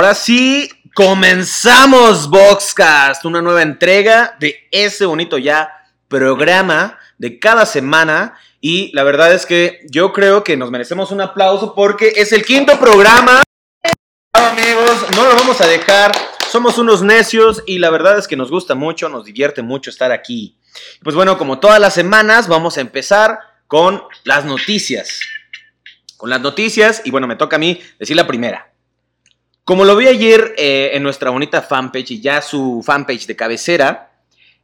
Ahora sí, comenzamos Boxcast, una nueva entrega de ese bonito ya programa de cada semana. Y la verdad es que yo creo que nos merecemos un aplauso porque es el quinto programa. Amigos, no lo vamos a dejar. Somos unos necios y la verdad es que nos gusta mucho, nos divierte mucho estar aquí. Pues bueno, como todas las semanas, vamos a empezar con las noticias. Con las noticias, y bueno, me toca a mí decir la primera. Como lo vi ayer eh, en nuestra bonita fanpage y ya su fanpage de cabecera,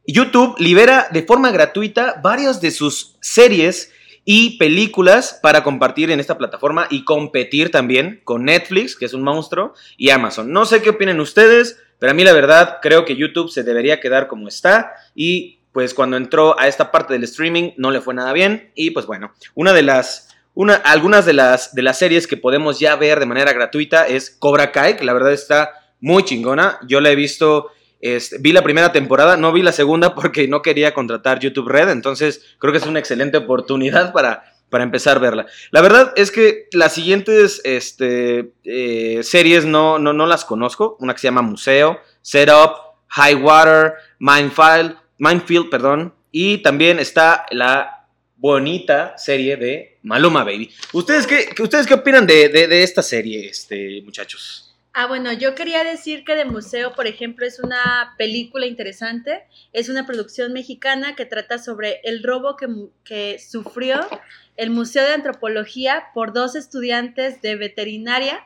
YouTube libera de forma gratuita varias de sus series y películas para compartir en esta plataforma y competir también con Netflix, que es un monstruo, y Amazon. No sé qué opinen ustedes, pero a mí la verdad creo que YouTube se debería quedar como está y pues cuando entró a esta parte del streaming no le fue nada bien y pues bueno, una de las una, algunas de las, de las series que podemos ya ver de manera gratuita es Cobra Kai, que la verdad está muy chingona. Yo la he visto, este, vi la primera temporada, no vi la segunda porque no quería contratar YouTube Red, entonces creo que es una excelente oportunidad para, para empezar a verla. La verdad es que las siguientes este, eh, series no, no, no las conozco. Una que se llama Museo, Setup, High Water, Mindfield, Mindfield, perdón. Y también está la bonita serie de Maluma Baby. ¿Ustedes qué, ustedes qué opinan de, esta serie, este, muchachos? Ah, bueno, yo quería decir que de Museo, por ejemplo, es una película interesante. Es una producción mexicana que trata sobre el robo que, que sufrió el Museo de Antropología por dos estudiantes de veterinaria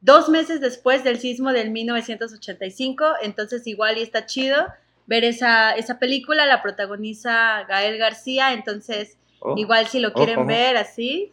dos meses después del sismo del 1985. Entonces, igual y está chido ver esa, esa película. La protagoniza Gael García. Entonces, Oh. Igual si lo quieren ver así.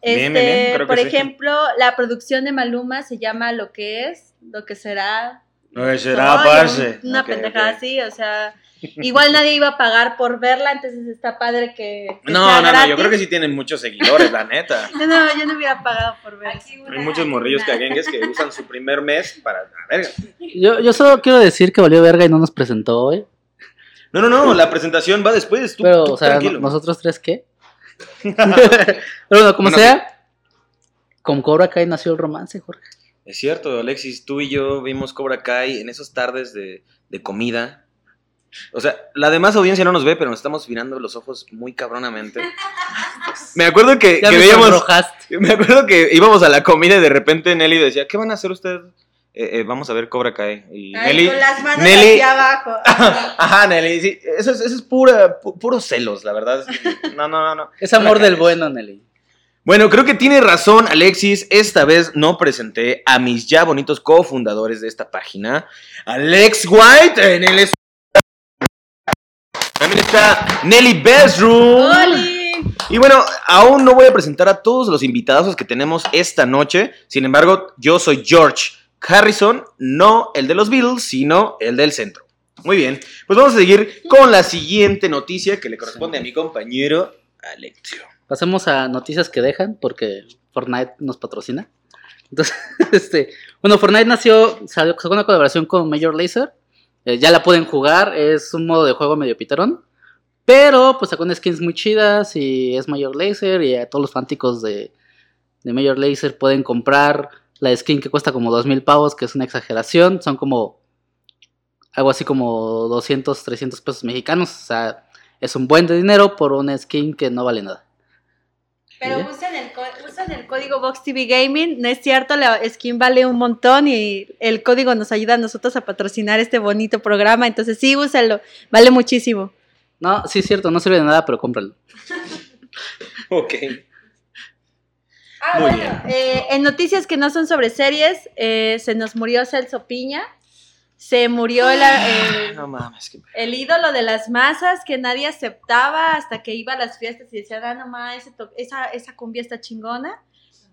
Este, por ejemplo, la producción de Maluma se llama Lo que es, lo que será. Lo que será, parce. Una pendejada así, o sea, igual nadie iba a pagar por verla, entonces está padre que. no, no, no, yo creo que sí tienen muchos seguidores, la neta. yo no, yo no hubiera pagado por ver. Hay muchos morrillos caguengues que usan su primer mes para. verga. Yo, yo solo quiero decir que valió verga y no nos presentó hoy. No, no, no, la presentación va después. Tú, Pero, o sea, ¿nosotros tres qué? Pero bueno, como sea, con Cobra Kai nació el romance, Jorge. Es cierto, Alexis, tú y yo vimos Cobra Kai en esas tardes de, comida. O sea, la demás audiencia no nos ve, pero nos estamos mirando los ojos muy cabronamente. Me acuerdo que, que veíamos. Me acuerdo que íbamos a la comida y de repente Nelly decía, ¿qué van a hacer ustedes? Eh, eh, vamos a ver Cobra Kai. Y Nelly, con las manos Nelly, abajo. Ajá, Nelly, sí, eso es, eso es pura, puro celos, la verdad. No, no, no, no. Es amor del bueno, Nelly. Bueno, creo que tiene razón Alexis. Esta vez no presenté a mis ya bonitos cofundadores de esta página. Alex White en el... También está Nelly Bedroom. Y bueno, aún no voy a presentar a todos los invitados que tenemos esta noche. Sin embargo, yo soy George. Harrison, no el de los Beatles, sino el del centro. Muy bien, pues vamos a seguir con la siguiente noticia que le corresponde a mi compañero Alexio. Pasemos a noticias que dejan, porque Fortnite nos patrocina. Entonces, este, bueno, Fortnite nació, sacó una colaboración con Major Lazer. Eh, ya la pueden jugar, es un modo de juego medio piterón. Pero pues sacó skins muy chidas y es Major Lazer y a todos los fanáticos de, de Major Lazer pueden comprar la skin que cuesta como dos mil pavos, que es una exageración, son como algo así como 200, 300 pesos mexicanos, o sea, es un buen de dinero por una skin que no vale nada. Pero usen el, el código TV Gaming, no es cierto, la skin vale un montón y el código nos ayuda a nosotros a patrocinar este bonito programa, entonces sí, úsenlo, vale muchísimo. No, sí es cierto, no sirve de nada, pero cómpralo. ok. Ah, bueno, eh, en noticias que no son sobre series, eh, se nos murió Celso Piña. Se murió el, el, ídolo de las masas que nadie aceptaba hasta que iba a las fiestas y decía, ah, no mames, esa, esa cumbia está chingona.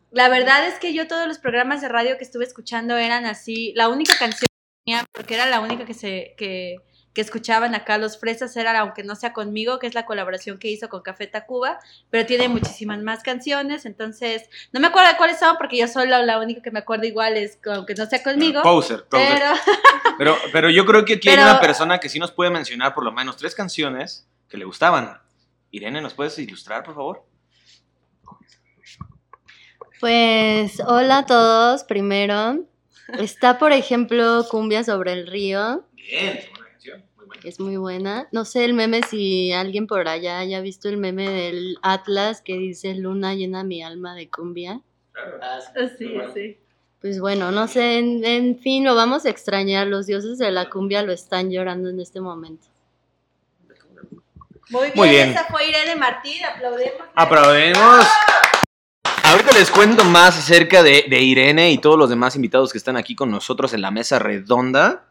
La verdad es que yo todos los programas de radio que estuve escuchando eran así. La única canción porque era la única que se que, que escuchaban acá los fresas era aunque no sea conmigo, que es la colaboración que hizo con Café Tacuba, pero tiene muchísimas más canciones, entonces no me acuerdo de cuáles son porque yo solo la única que me acuerdo igual es aunque no sea conmigo. Poser, Pero... pero... yo creo que aquí hay una persona que sí nos puede mencionar por lo menos tres canciones que le gustaban. Irene, ¿nos puedes ilustrar, por favor? Pues hola a todos, primero. Está, por ejemplo, Cumbia sobre el río. Bien, es muy buena. No sé el meme si alguien por allá haya visto el meme del Atlas que dice Luna llena mi alma de cumbia. Claro. Ah, Sí, sí. Pues bueno, no sé, en, en fin, lo vamos a extrañar. Los dioses de la cumbia lo están llorando en este momento. Muy bien, Muy bien. esa fue Irene Martín, aplaudemos. Aplaudimos. Ahorita les cuento más acerca de, de Irene y todos los demás invitados que están aquí con nosotros en la mesa redonda.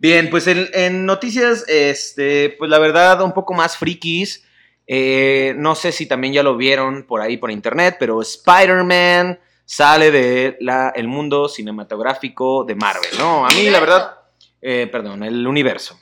Bien, pues en, en noticias, este, pues la verdad, un poco más frikis. Eh, no sé si también ya lo vieron por ahí por internet, pero Spider-Man sale de la, el mundo cinematográfico de Marvel, ¿no? A mí, la verdad, eh, perdón, el universo.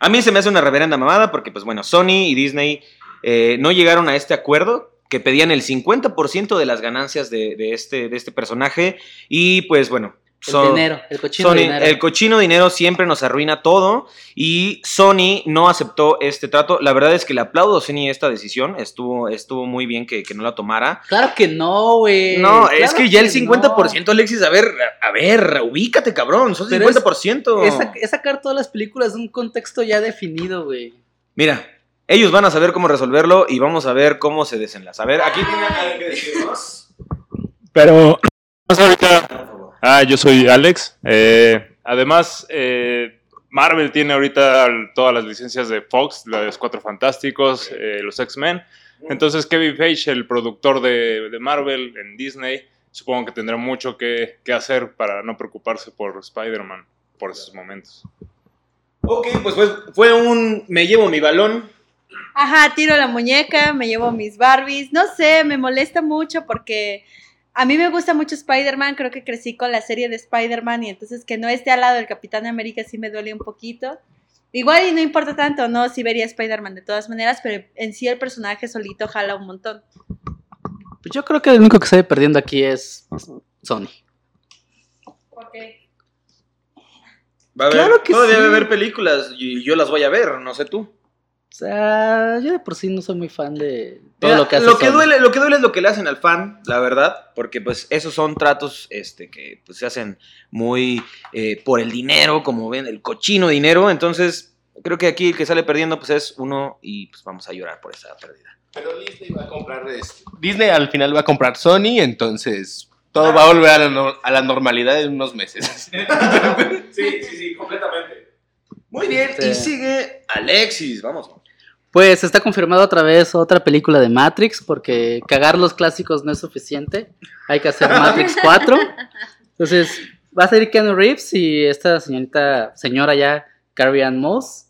A mí se me hace una reverenda mamada porque, pues bueno, Sony y Disney eh, no llegaron a este acuerdo que pedían el 50% de las ganancias de, de este, de este personaje y pues bueno. El son- dinero, el cochino Sony- dinero. el cochino dinero siempre nos arruina todo y Sony no aceptó este trato. La verdad es que le aplaudo a Sony esta decisión, estuvo, estuvo muy bien que, que no la tomara. Claro que no, güey. No, Claro es que ya el 50%, no. Alexis, a ver, a ver, ubícate, cabrón, es- 50%. Es, sac- es sacar todas las películas de un contexto ya definido, güey. Mira, ellos van a saber cómo resolverlo y vamos a ver cómo se desenlaza. A ver, aquí tiene algo que decirnos. Pero vamos ahorita. Ah, yo soy Alex. Eh, además, eh, Marvel tiene ahorita todas las licencias de Fox, los Cuatro Fantásticos, eh, los X-Men. Entonces, Kevin Feige, el productor de, de Marvel en Disney, supongo que tendrá mucho que, que hacer para no preocuparse por Spider-Man por esos momentos. Ok, pues fue, fue un me llevo mi balón. Ajá, tiro la muñeca, me llevo mis Barbies. No sé, me molesta mucho porque a mí me gusta mucho Spider-Man. Creo que crecí con la serie de Spider-Man y entonces que no esté al lado del Capitán América sí me duele un poquito. Igual y no importa tanto, no, sí vería Spider-Man de todas maneras, pero en sí el personaje solito jala un montón. Pues yo creo que el único que sale perdiendo aquí es Sony. Va a haber, Claro que todavía sí. va a haber películas y yo las voy a ver, no sé tú. O sea, yo de por sí no soy muy fan de todo Mira, lo que hace lo que Sony. duele, lo que duele es lo que le hacen al fan, la verdad, porque pues esos son tratos este que pues, se hacen muy eh, por el dinero, como ven, el cochino dinero, entonces creo que aquí el que sale perdiendo pues es uno y pues vamos a llorar por esa pérdida. Pero Disney va a comprar este- Disney al final va a comprar Sony, entonces todo va a volver a la, no- a la normalidad en unos meses. Sí, sí, sí, completamente. Muy bien, Sí. y sigue Alexis, vamos. Pues está confirmado otra vez otra película de Matrix, porque cagar los clásicos no es suficiente. Hay que hacer Matrix 4. Entonces, va a salir Keanu Reeves y esta señorita, señora ya, Carrie Ann Moss.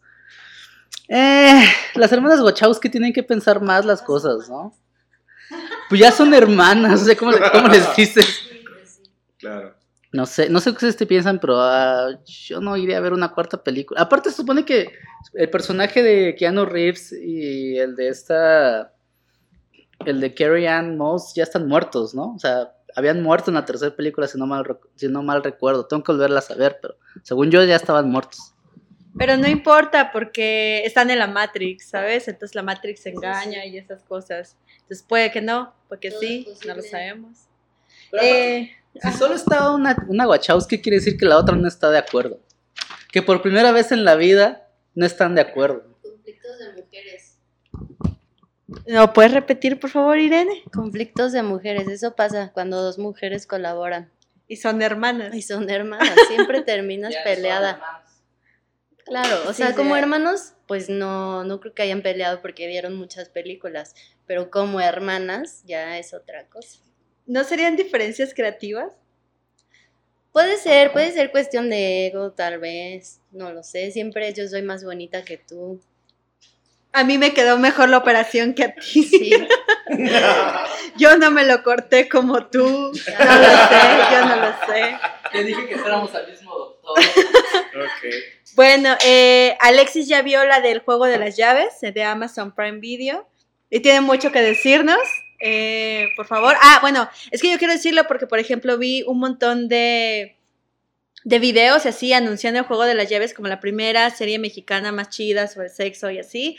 Eh, las hermanas Wachowski tienen que pensar más las cosas, ¿no? Pues ya son hermanas, o sea, ¿cómo, cómo les dices? Claro. No sé, no sé qué ustedes te piensan, pero ah, yo no iría a ver una cuarta película. Aparte, se supone que el personaje de Keanu Reeves y el de esta. El de Carrie Ann Moss ya están muertos, ¿no? O sea, habían muerto en la tercera película, si no mal, si no mal recuerdo. Tengo que volverlas a ver, pero según yo ya estaban muertos. Pero no importa porque están en la Matrix, ¿sabes? Entonces la Matrix engaña y esas cosas. Entonces puede que no, porque Todo sí, no lo sabemos. Pero Eh, Si solo está una, una Wachowski, quiere decir que la otra no está de acuerdo. Que por primera vez en la vida no están de acuerdo. Conflictos de mujeres. ¿No puedes repetir, por favor, Irene? Conflictos de mujeres, eso pasa cuando dos mujeres colaboran. Y son hermanas. Y son hermanas, siempre terminas peleada. Claro, o Sí, sea, como hermanos, pues no, no creo que hayan peleado porque vieron muchas películas, pero como hermanas ya es otra cosa. ¿No serían diferencias creativas? Puede ser, puede ser cuestión de ego, tal vez, no lo sé, siempre yo soy más bonita que tú. A mí me quedó mejor la operación que a ti. Sí, Yo no me lo corté como tú. No lo sé, yo no lo sé. Te dije que fuéramos al mismo doctor. Bueno, eh, Alexis ya vio la del juego de las llaves eh, de Amazon Prime Video y tiene mucho que decirnos. Eh, por favor. Ah, bueno, es que yo quiero decirlo porque, por ejemplo, vi un montón de, de videos y así anunciando el juego de las llaves como la primera serie mexicana más chida sobre sexo y así.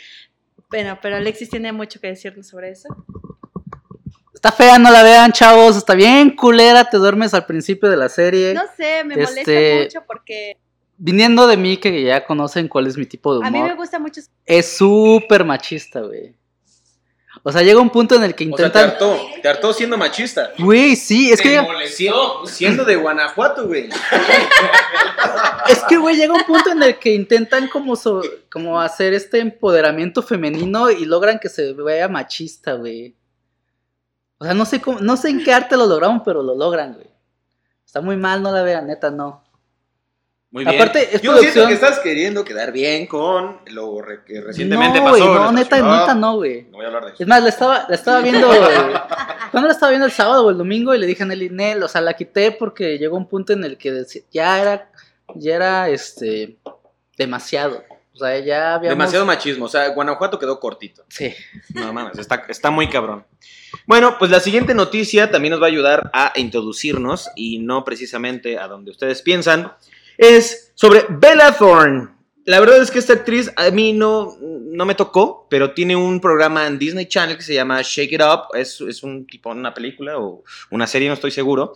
Bueno, pero Alexis tiene mucho que decirnos sobre eso. Está fea, no la vean, chavos. Está bien culera, te duermes al principio de la serie. No sé, me Este, molesta mucho porque Viniendo de mí, que ya conocen cuál es mi tipo de a mí me humor, gusta mucho. es súper machista, güey. O sea, llega un punto en el que O sea, te intentan. hartó, te hartó siendo machista. Güey, sí, es que, llega- Siendo, siendo de Guanajuato, güey. es que, güey, llega un punto en el que intentan como, so- como hacer este empoderamiento femenino y logran que se vea machista, güey. O sea, no sé cómo, no sé en qué arte lo lograron, pero lo logran, güey. Está muy mal, no la vean, neta, no. Muy bien. Aparte, es Yo producción- siento que estás queriendo quedar bien con lo que recientemente no, pasó. güey, en no, neta, ciudad. neta, no, güey. No voy a hablar de eso. Es más, la estaba, la estaba viendo. ¿Cuándo la estaba viendo el sábado o el domingo? Y le dije a Nelly, Nel, o sea, la quité porque llegó un punto en el que ya era, ya era, este, demasiado. O sea, ya habíamos. Demasiado machismo. O sea, Guanajuato quedó cortito. Sí. No mames, está, está muy cabrón. Bueno, pues la siguiente noticia también nos va a ayudar a introducirnos y no precisamente a donde ustedes piensan. Es sobre Bella Thorne. La verdad es que esta actriz a mí no, no me tocó, pero tiene un programa en Disney Channel que se llama Shake It Up. Es, es un tipo, una película o una serie, no estoy seguro.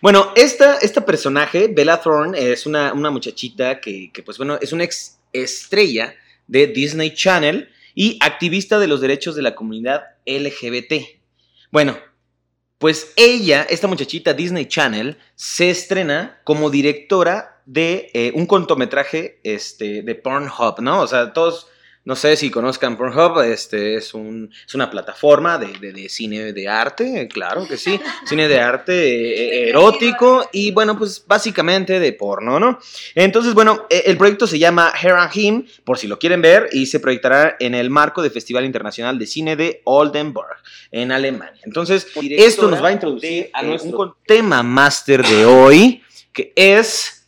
Bueno, esta, esta personaje, Bella Thorne, es una, una muchachita que, que, pues bueno, es una ex estrella de Disney Channel y activista de los derechos de la comunidad LGBT. Bueno, pues ella, esta muchachita Disney Channel, se estrena como directora de eh, un cortometraje este, de Pornhub, ¿no? O sea, todos, no sé si conozcan Pornhub, este, es, un, es una plataforma de, de- de cine de arte, claro que sí, cine de arte eh, erótico y bueno, pues básicamente de porno, ¿no? Entonces, bueno, eh, el proyecto se llama Her and Him, por si lo quieren ver, y se proyectará en el marco del Festival Internacional de Cine de Oldenburg, en Alemania. Entonces, esto nos va a introducir a nuestro tema máster de hoy, que es...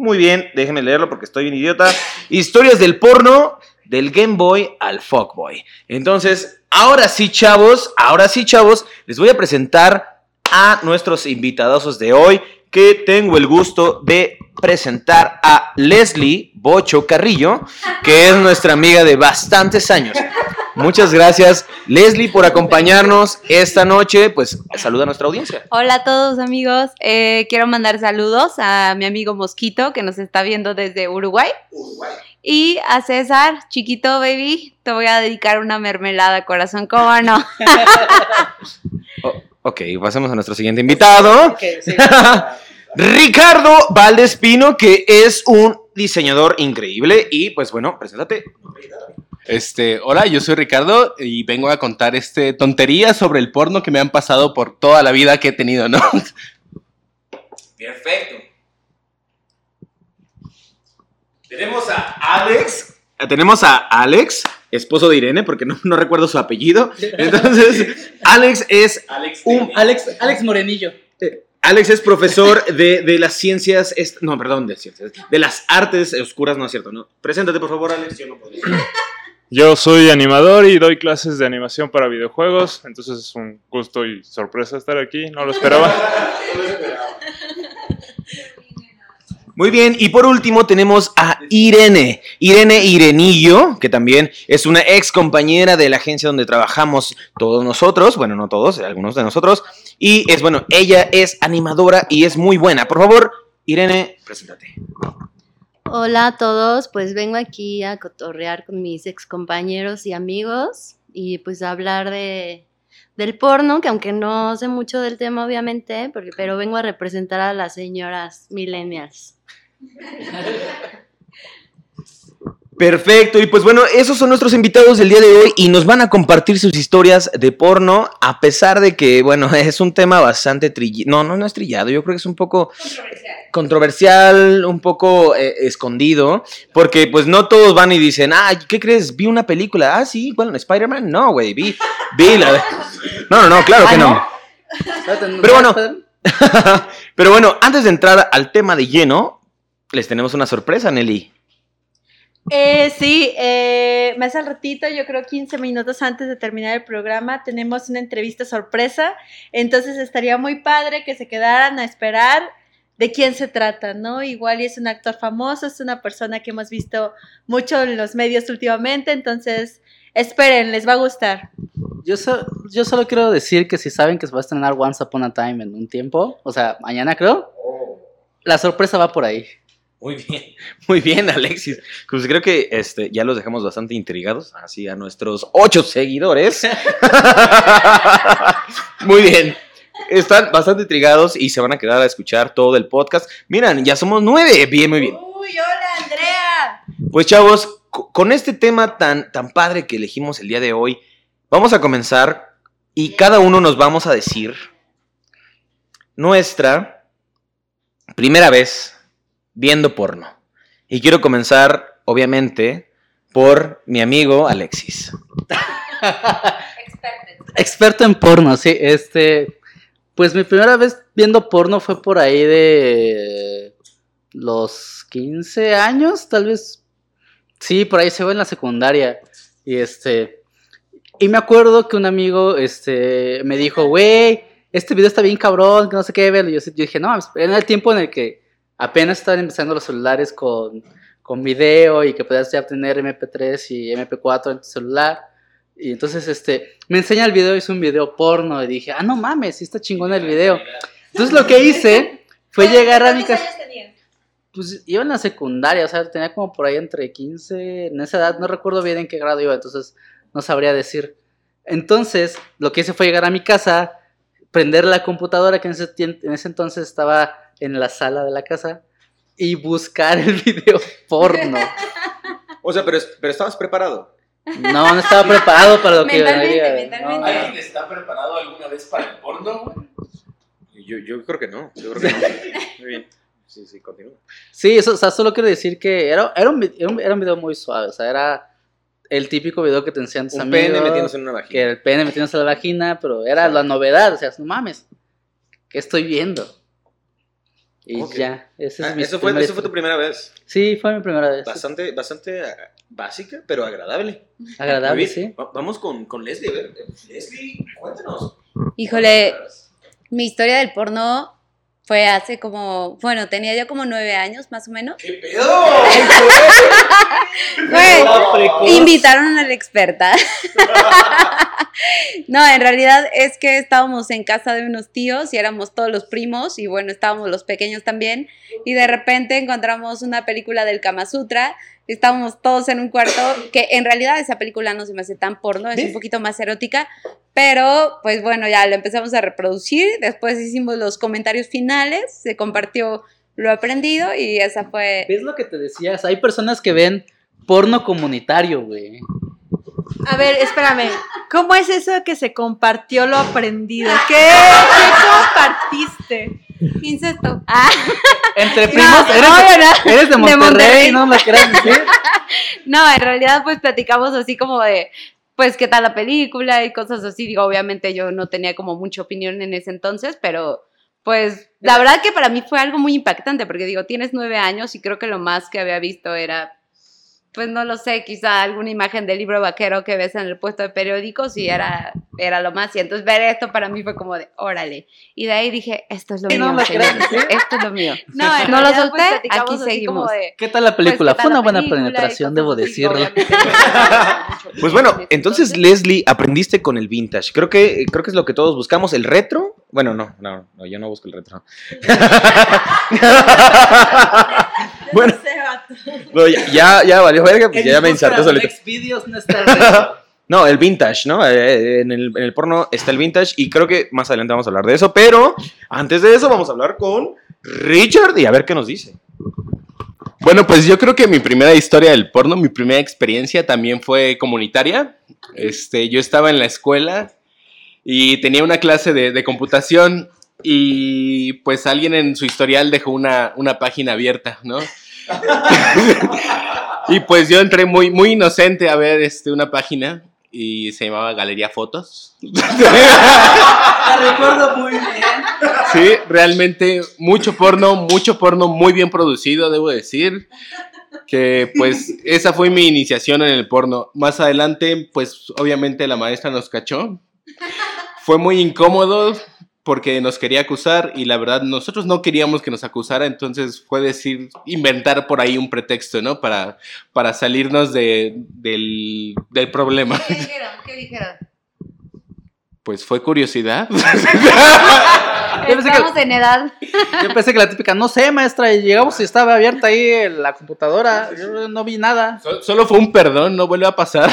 Muy bien, déjenme leerlo porque estoy bien idiota. Historias del porno del Game Boy al Fuckboy. Entonces, ahora sí, chavos, ahora sí, chavos, les voy a presentar a nuestros invitados de hoy, que tengo el gusto de presentar a Leslie Bocho Carrillo, que es nuestra amiga de bastantes años. Muchas gracias, Leslie, por acompañarnos esta noche. Pues saluda a nuestra audiencia. Hola a todos amigos, Eh, quiero mandar saludos a mi amigo Mosquito que nos está viendo desde Uruguay. Y a César, chiquito baby, te voy a dedicar una mermelada, corazón, ¿cómo no? Ok, pasemos a nuestro siguiente invitado. Ricardo Valdespino, que es un diseñador increíble. Y pues bueno, preséntate. Este, hola, yo soy Ricardo y vengo a contar este tonterías sobre el porno que me han pasado por toda la vida que he tenido, ¿no? Perfecto. Tenemos a Alex. Tenemos a Alex, esposo de Irene, porque no, no recuerdo su apellido. Entonces, Alex es un Alex, Alex Morenillo. Alex es profesor de, de las ciencias, no, perdón, de ciencias, de las artes oscuras, no es cierto, ¿no? Preséntate, por favor, Alex. Yo no podría. Yo soy animador y doy clases de animación para videojuegos, entonces es un gusto y sorpresa estar aquí, no lo esperaba. Muy bien, y por último tenemos a Irene, Irene Irenillo, que también es una ex compañera de la agencia donde trabajamos todos nosotros, bueno, no todos, algunos de nosotros, y es, bueno, ella es animadora y es muy buena. Por favor, Irene, preséntate. Hola a todos, pues vengo aquí a cotorrear con mis ex compañeros y amigos y pues a hablar de del porno, que aunque no sé mucho del tema obviamente, porque, pero vengo a representar a las señoras millennials. Perfecto, y pues bueno, esos son nuestros invitados del día de hoy y nos van a compartir sus historias de porno, a pesar de que, bueno, es un tema bastante trillado, no, no, no es trillado, yo creo que es un poco controversial, un poco eh, escondido, porque pues no todos van y dicen, ah, ¿qué crees? Vi una película, ah, sí, bueno, Spider-Man, no, güey, vi, vi la... No, no, no, claro que no. Pero bueno. Pero bueno, antes de entrar al tema de lleno, les tenemos una sorpresa, Nelly. Eh, sí, eh, más al ratito, yo creo 15 minutos antes de terminar el programa, tenemos una entrevista sorpresa. Entonces estaría muy padre que se quedaran a esperar de quién se trata, ¿no? Igual y es un actor famoso, es una persona que hemos visto mucho en los medios últimamente, entonces esperen, les va a gustar. Yo, so- yo solo quiero decir que si saben que se va a estrenar Once Upon a Time en un tiempo, o sea, mañana creo, la sorpresa va por ahí. Muy bien, muy bien, Alexis. Pues creo que este, ya los dejamos bastante intrigados, así a nuestros ocho seguidores. muy bien. Están bastante intrigados y se van a quedar a escuchar todo el podcast. Miran, ya somos nueve. Bien, muy bien. Uy, hola, Andrea. Pues chavos, co- con este tema tan, tan padre que elegimos el día de hoy, vamos a comenzar y cada uno nos vamos a decir nuestra primera vez viendo porno. Y quiero comenzar, obviamente, por mi amigo Alexis. Experto en porno, sí. Este, pues mi primera vez viendo porno fue por ahí de los 15 años, tal vez. Sí, por ahí se ve en la secundaria. Y este, y me acuerdo que un amigo, este, me dijo, güey, este video está bien cabrón, que no sé qué ver. Y yo, yo dije, no, en el tiempo en el que apenas estaban empezando los celulares con, con video y que podías ya tener MP3 y MP4 en tu celular. Y entonces, este, me enseña el video, hizo un video porno y dije, ah, no mames, sí está chingón el video. Entonces lo que hice fue llegar a mi casa. Pues iba en la secundaria, o sea, tenía como por ahí entre 15, en esa edad, no recuerdo bien en qué grado iba, entonces no sabría decir. Entonces, lo que hice fue llegar a mi casa, prender la computadora que en ese, en ese entonces estaba en la sala de la casa y buscar el video porno. O sea, pero, pero estabas preparado. No, no estaba preparado para lo que Mentalmente, venía. mentalmente. No, ¿Alguien está preparado alguna vez para el porno? Yo, yo creo que no. Yo creo que no. Muy bien. Sí, sí, continúa. Sí, eso, o sea, solo quiero decir que era, era, un, era un- era un video muy suave, o sea, era el típico video que te enseñan tus Un amigos. pene metiéndose en una Que vagina. el pene metiéndose en la vagina, pero era la novedad, o sea, no mames, ¿qué estoy viendo? Y ya, ese es Ah, mi eso, fue, primer- eso fue tu primera vez. Sí, fue mi primera vez. Bastante, bastante ah, básica, pero agradable. Agradable, sí. Va- Vamos con, con Leslie. A ver, Leslie, cuéntanos. Híjole, mi historia del porno fue hace como, bueno, tenía yo como nueve años más o menos. ¿Qué pedo? Invitaron a la experta. No, en realidad es que estábamos en casa de unos tíos y éramos todos los primos y bueno, estábamos los pequeños también y de repente encontramos una película del Kama Sutra, estábamos todos en un cuarto que en realidad esa película no se me hace tan porno, es un poquito más erótica, pero pues bueno, ya lo empezamos a reproducir, después hicimos los comentarios finales, se compartió lo aprendido y esa fue... ¿Ves lo que te decías? Hay personas que ven porno comunitario, güey. A ver, espérame. ¿Cómo es eso que se compartió lo aprendido? ¿Qué, ¿Qué compartiste? Incesto. Ah. Entre No, primos, eres, no, eres de Monterrey, Monterrey. ¿no? ¿Lo quieras decir? No, en realidad pues platicamos así como de, pues qué tal la película y cosas así. Digo, obviamente yo no tenía como mucha opinión en ese entonces, pero pues la verdad que para mí fue algo muy impactante porque digo, tienes nueve años y creo que lo más que había visto era, pues no lo sé, quizá alguna imagen del libro vaquero que ves en el puesto de periódicos y era, era lo más. Y entonces ver esto para mí fue como de, órale. Y de ahí dije, esto es lo mío, no señores, ¿sí? esto es lo mío. No, No lo solté, pues, platicamos aquí seguimos. de- ¿Qué tal la película? Pues, ¿qué Fue una buena película penetración, debo decirlo. Pues bueno, entonces Leslie, aprendiste con el vintage. Creo que, creo que es lo que todos buscamos. ¿El retro? Bueno, no, no, no yo no busco el retro. bueno, No ya, ya, ya valió verga, pues ya me inserté solito. Videos no está el. No, el vintage, ¿no? Eh, en, el, en el porno está el vintage y creo que más adelante vamos a hablar de eso, pero antes de eso vamos a hablar con Richard y a ver qué nos dice. Bueno, pues yo creo que mi primera historia del porno, mi primera experiencia también fue comunitaria. Este, yo estaba en la escuela y tenía una clase de, de computación y pues alguien en su historial dejó una, una página abierta, ¿no? y pues yo entré muy, muy inocente a ver este, una página y se llamaba Galería Fotos. La recuerdo muy bien. Sí, realmente mucho porno, mucho porno muy bien producido, debo decir. Que pues esa fue mi iniciación en el porno. Más adelante, pues obviamente la maestra nos cachó. Fue muy incómodo porque nos quería acusar y la verdad nosotros no queríamos que nos acusara, entonces fue decir, inventar por ahí un pretexto, ¿no? Para, para salirnos de, del, del problema. ¿Qué dijeron? Pues fue curiosidad. Yo pensé, Estamos que, en edad. yo pensé que la típica, no sé, maestra, y llegamos y estaba abierta ahí la computadora. Yo no vi nada. So- Solo fue un perdón, no vuelve a pasar.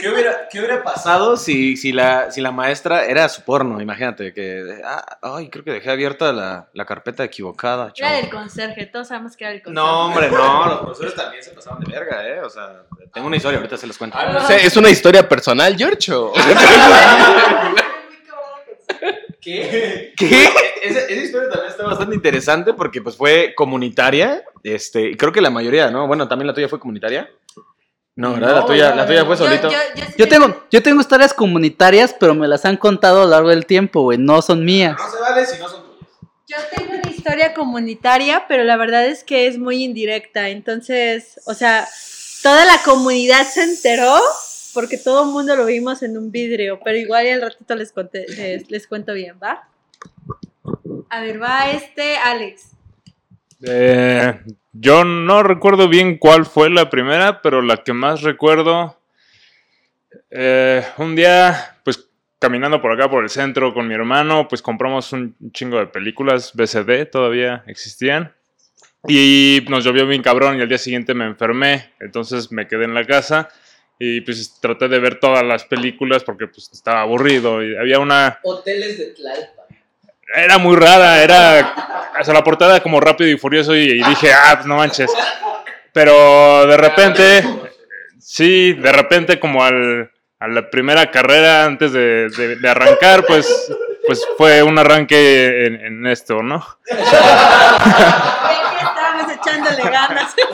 ¿Qué hubiera, qué hubiera pasado si, si, la, si la maestra era su porno? Imagínate que. ah, ay, creo que dejé abierta la, la carpeta equivocada. Era chavo. del conserje, todos sabemos que era del conserje. No, hombre, no. Los profesores también se pasaban de verga, ¿eh? O sea, tengo una historia, ahorita se los cuento. No sé, es una historia personal, Giorgio. ¿Qué? ¿Qué? Esa, esa historia también está bastante interesante porque pues fue comunitaria. Este, y creo que la mayoría, ¿no? Bueno, también la tuya fue comunitaria. No, ¿verdad? la tuya, no, la tuya fue solito. yo, yo sí Yo tengo- tengo, yo tengo historias comunitarias, pero me las han contado a lo largo del tiempo, güey. No son mías. No se vale si no son tuyas. Yo tengo una historia comunitaria, pero la verdad es que es muy indirecta. Entonces, o sea, toda la comunidad se enteró porque todo el mundo lo vimos en un vidrio, pero igual al ratito les, conté- les, les cuento bien, ¿va? A ver, va este Alex. Eh, yo no recuerdo bien cuál fue la primera, pero la que más recuerdo, eh, un día, pues caminando por acá por el centro con mi hermano, pues compramos un chingo de películas BCD, todavía existían. Y nos llovió bien cabrón y al día siguiente me enfermé, entonces me quedé en la casa y pues traté de ver todas las películas porque pues estaba aburrido y había una Hoteles de Tlalpan. era muy rara, era. Sea, la portada era como rápido y furioso y, y dije, ah, pues no manches. Pero de repente, sí, de repente, como al, a la primera carrera antes de, de- de arrancar, pues, pues fue un arranque en, en esto, ¿no? Estábamos echándole ganas.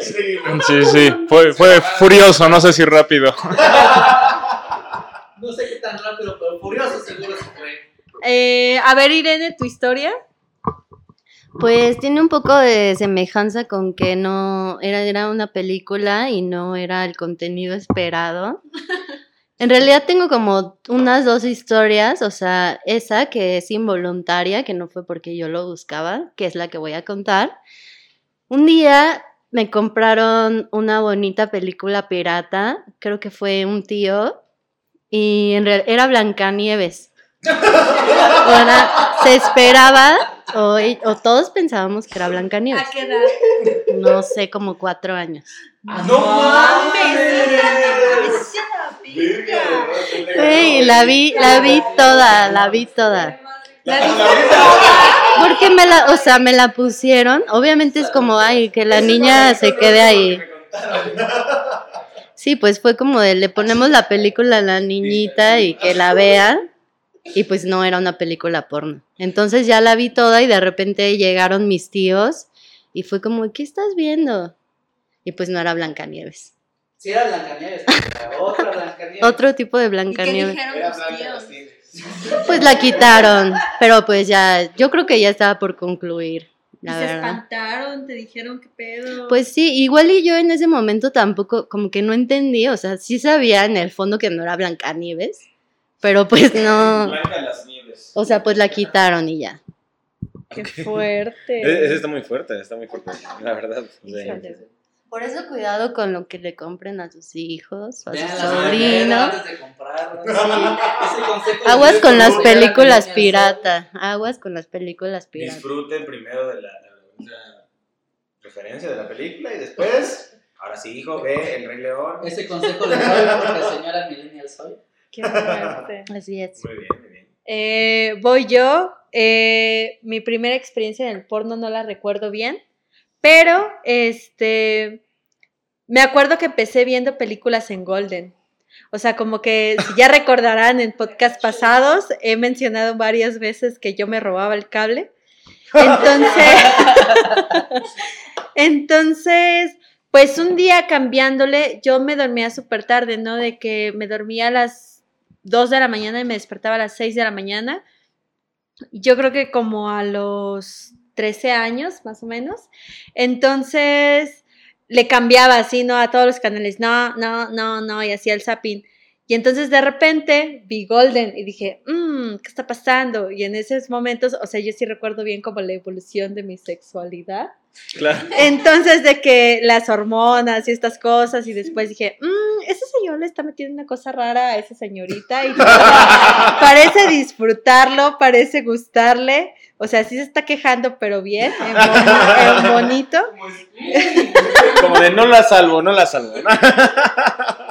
Sí, sí, fue, fue furioso, no sé si rápido. No sé qué tan rápido, pero furioso seguro se fue. Eh, a ver, Irene, tu historia. Pues tiene un poco de semejanza con que no era, era una película y no era el contenido esperado. En realidad tengo como unas dos historias, o sea, esa que es involuntaria, que no fue porque yo lo buscaba, que es la que voy a contar. Un día me compraron una bonita película pirata, creo que fue un tío, y en real- era Blancanieves. Ahora, se esperaba, o, o todos pensábamos que era Blancanieves. ¿A qué edad? No sé, como cuatro años. ¡No mames! Ey, la vi, la vi toda, la vi toda. La viste Porque me la, o sea, me la pusieron. Obviamente es como, ay, que la niña se quede ahí. Sí, pues fue como de, le ponemos la película a la niñita y que la vea. Y pues no era una película porno. Entonces ya la vi toda y de repente llegaron mis tíos y fue como, ¿qué estás viendo? Y pues no era Blancanieves. Sí, era Blancanieves, pero otra Blancanieves. Otro tipo de ¿Y qué Blancanieves. dijeron tus tíos? Pues la quitaron, pero pues ya, yo creo que ya estaba por concluir, ¿Y la se verdad. espantaron? ¿Te dijeron qué pedo? Pues sí, igual y yo en ese momento tampoco, como que no entendí, o sea, sí sabía en el fondo que no era Blancanieves, pero pues no, Blanca las nieves. o sea, pues la quitaron y ya. Qué fuerte. E- Ese está muy fuerte, está muy fuerte, la verdad. Por eso cuidado con lo que le compren a sus hijos o a Vean sus sobrinos. de de Aguas con las películas pirata, aguas con las películas pirata. disfruten primero de la, de la referencia de la película y después, ahora sí, hijo, ve El Rey León. Ese consejo le doy porque señora millennial soy. Qué fuerte. Así es. Muy bien, muy bien. Eh, voy yo. Eh, mi primera experiencia en el porno no la recuerdo bien, pero este me acuerdo que empecé viendo películas en Golden. O sea, como que si ya recordarán en podcast pasados, he mencionado varias veces que yo me robaba el cable. Entonces, entonces, pues un día cambiándole, yo me dormía súper tarde, ¿no? De que me dormía a las 2 de la mañana y me despertaba a las 6 de la mañana. Yo creo que como a los 13 años, más o menos. Entonces, le cambiaba así, ¿no? A todos los canales, no, no, no, no, y hacía el zapping. Y entonces de repente vi Golden y dije, mmm, ¿qué está pasando? Y en esos momentos, o sea, yo sí recuerdo bien como la evolución de mi sexualidad. Claro. Entonces, de que las hormonas y estas cosas, y después dije, "Mm, ese señor le está metiendo una cosa rara a esa señorita y parece disfrutarlo, parece gustarle. O sea, sí se está quejando, pero bien, en, bonito. Como de no la salvo, no la salvo.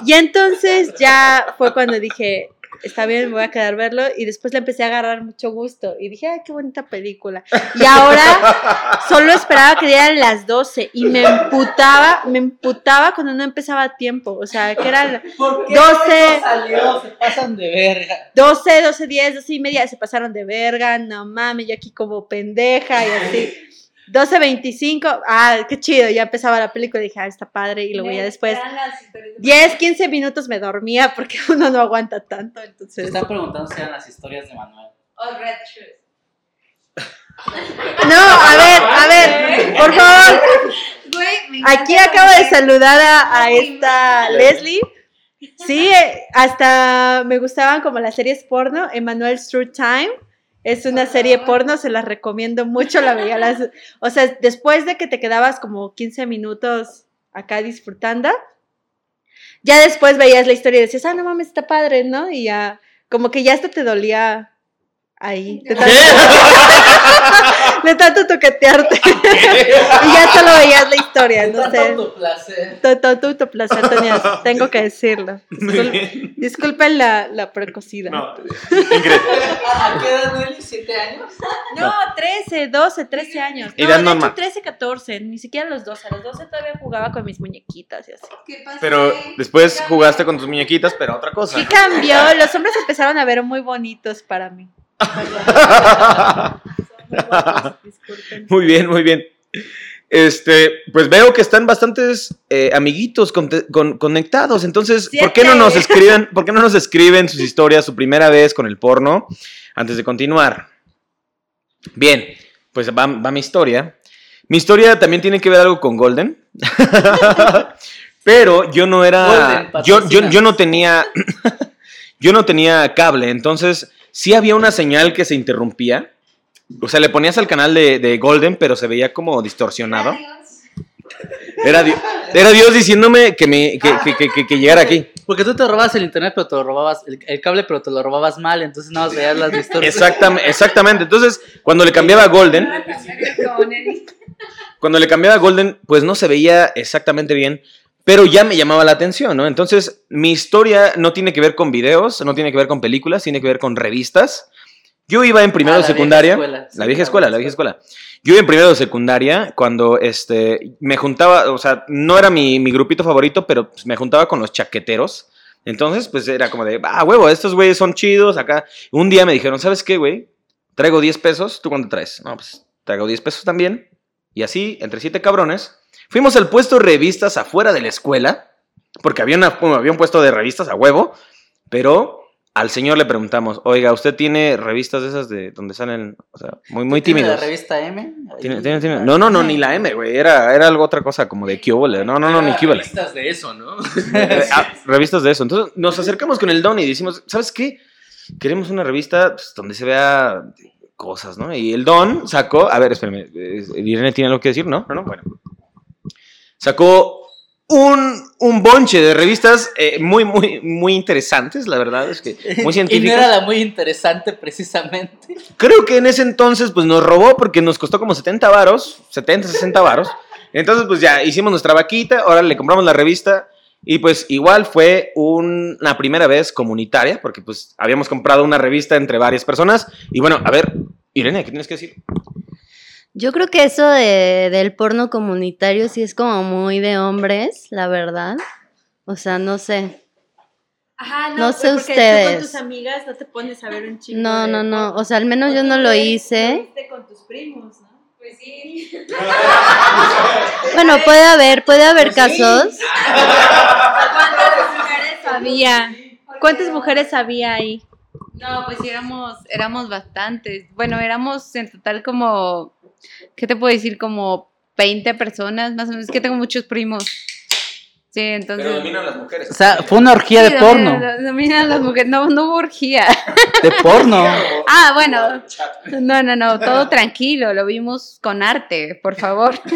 Y entonces ya fue cuando dije, está bien, me voy a quedar verlo. Y después le empecé a agarrar mucho gusto. Y dije, ay, qué bonita película. Y ahora solo esperaba que dieran las 12. Y me emputaba, me emputaba cuando no empezaba a tiempo. O sea, que eran 12. salió? Se pasan de verga. 12, 12, 10, 12 y media. Se pasaron de verga. No mames, yo aquí como pendeja y así. 12.25, ah, qué chido, ya empezaba la película y dije, ah, está padre, y luego ya después 10, 15 minutos me dormía porque uno no aguanta tanto, entonces... Se están preguntando si eran las historias de Manuel. O Red Shoes. No, a ver, a ver, por favor. Aquí acabo de saludar a, a esta Leslie. Sí, hasta me gustaban como las series porno, Emmanuel's True Time. Es una serie porno, se las recomiendo mucho, la veía las, o sea, después de que te quedabas como 15 minutos acá disfrutando, ya después veías la historia y decías, ah, no mames, está padre, ¿no? Y ya, como que ya hasta te dolía ahí. de tanto toquetearte. y ya solo veías la historia, no sé. autoplacer. Tanto autoplacer tenías, tengo que decirlo. Discul- disculpen la, la precocidad. No, Ingrid. ¿A qué edad Nelly? ¿Siete años? No, 13, 12, 13 años. No, de normal. hecho 13, 14, ni siquiera los 12. A los 12 todavía jugaba con mis muñequitas y así. ¿Qué pasa? Pero después jugaste con tus muñequitas, pero otra cosa. Sí cambió, los hombres empezaron a ver muy bonitos para mí. Muy guapos, disculpen. Muy bien, muy bien. Este, pues veo que están bastantes eh, amiguitos con- conectados. Entonces, ¿por qué no nos escriben, por qué no nos escriben sus historias, su primera vez con el porno, antes de continuar? Bien, pues va, va mi historia. Mi historia también tiene que ver algo con Golden. Pero yo no era. Golden, yo, yo, yo no tenía. yo no tenía cable. Entonces, sí había una señal que se interrumpía. O sea, le ponías al canal de, de Golden, pero se veía como distorsionado. Era, Di- era Dios diciéndome que, me, que, que- que- que- que llegara aquí. Porque tú te robabas el internet, pero te lo robabas, el, el cable, pero te lo robabas mal, entonces nada más veías las distorsiones. Exactamente, exactamente. Entonces, cuando le cambiaba a Golden, cuando le cambiaba a Golden, pues no se veía exactamente bien, pero ya me llamaba la atención, ¿no? Entonces, mi historia no tiene que ver con videos, no tiene que ver con películas, tiene que ver con revistas. Yo iba en primero Ah, de vieja secundaria. sí, la vieja la escuela, la vieja escuela. Yo iba en primero de secundaria cuando este, me juntaba, o sea, no era mi, mi grupito favorito, pero pues, me juntaba con los chaqueteros. Entonces, pues era como de, ah, huevo, estos güeyes son chidos acá. Un día me dijeron, ¿sabes qué, güey? Traigo 10 pesos, ¿tú cuánto traes? No, pues traigo 10 pesos también. Y así, entre siete cabrones, fuimos al puesto de revistas afuera de la escuela, porque había, una, había un puesto de revistas a huevo, pero al señor le preguntamos, oiga, ¿usted tiene revistas de esas de donde salen, o sea, muy, muy ¿Tiene tímidos? la revista M? ¿Tiene- tiene- tiene? No, no, no, ni la M, güey, era, era algo otra cosa como de Cubole. No, no, no, ni Cubole. Revistas de eso, ¿no? Ah, revistas de eso. Entonces nos acercamos con el Don y decimos, ¿sabes qué? Queremos una revista pues, donde se vea cosas, ¿no? Y el Don sacó, a ver, espérame, eh, Irene tiene algo que decir, ¿no? No, no, bueno. Sacó un, un bonche de revistas eh, muy, muy, muy interesantes, la verdad, es que muy Y no científicas. era la muy interesante precisamente. Creo que en ese entonces pues nos robó porque nos costó como 70 varos, 70, 60 varos. Entonces pues ya hicimos nuestra vaquita, ahora le compramos la revista y pues igual fue un- una primera vez comunitaria porque pues habíamos comprado una revista entre varias personas y bueno, a ver, Irene, ¿qué tienes que decir? Yo creo que eso de, del porno comunitario sí es como muy de hombres, la verdad. O sea, no sé. Ajá, No sé porque Tú ustedes. con tus amigas no te pones a ver un chingo No, no, no. O sea, al menos yo O no lo hice. Lo con tus primos, ¿no? Pues sí. Bueno, puede haber, puede haber casos. ¿Cuántas mujeres había? ¿Cuántas mujeres había ahí? No, pues sí, éramos, éramos bastantes. Bueno, éramos en total como, ¿qué te puedo decir? Como 20 personas, más o menos. Es que tengo muchos primos. Sí, entonces. Pero dominan las mujeres. O sea, fue una orgía de Sí, porno. domina- domina a las mujeres. No, no hubo orgía. De porno. Ah, bueno. No, no, no. Todo tranquilo. Lo vimos con arte, por favor.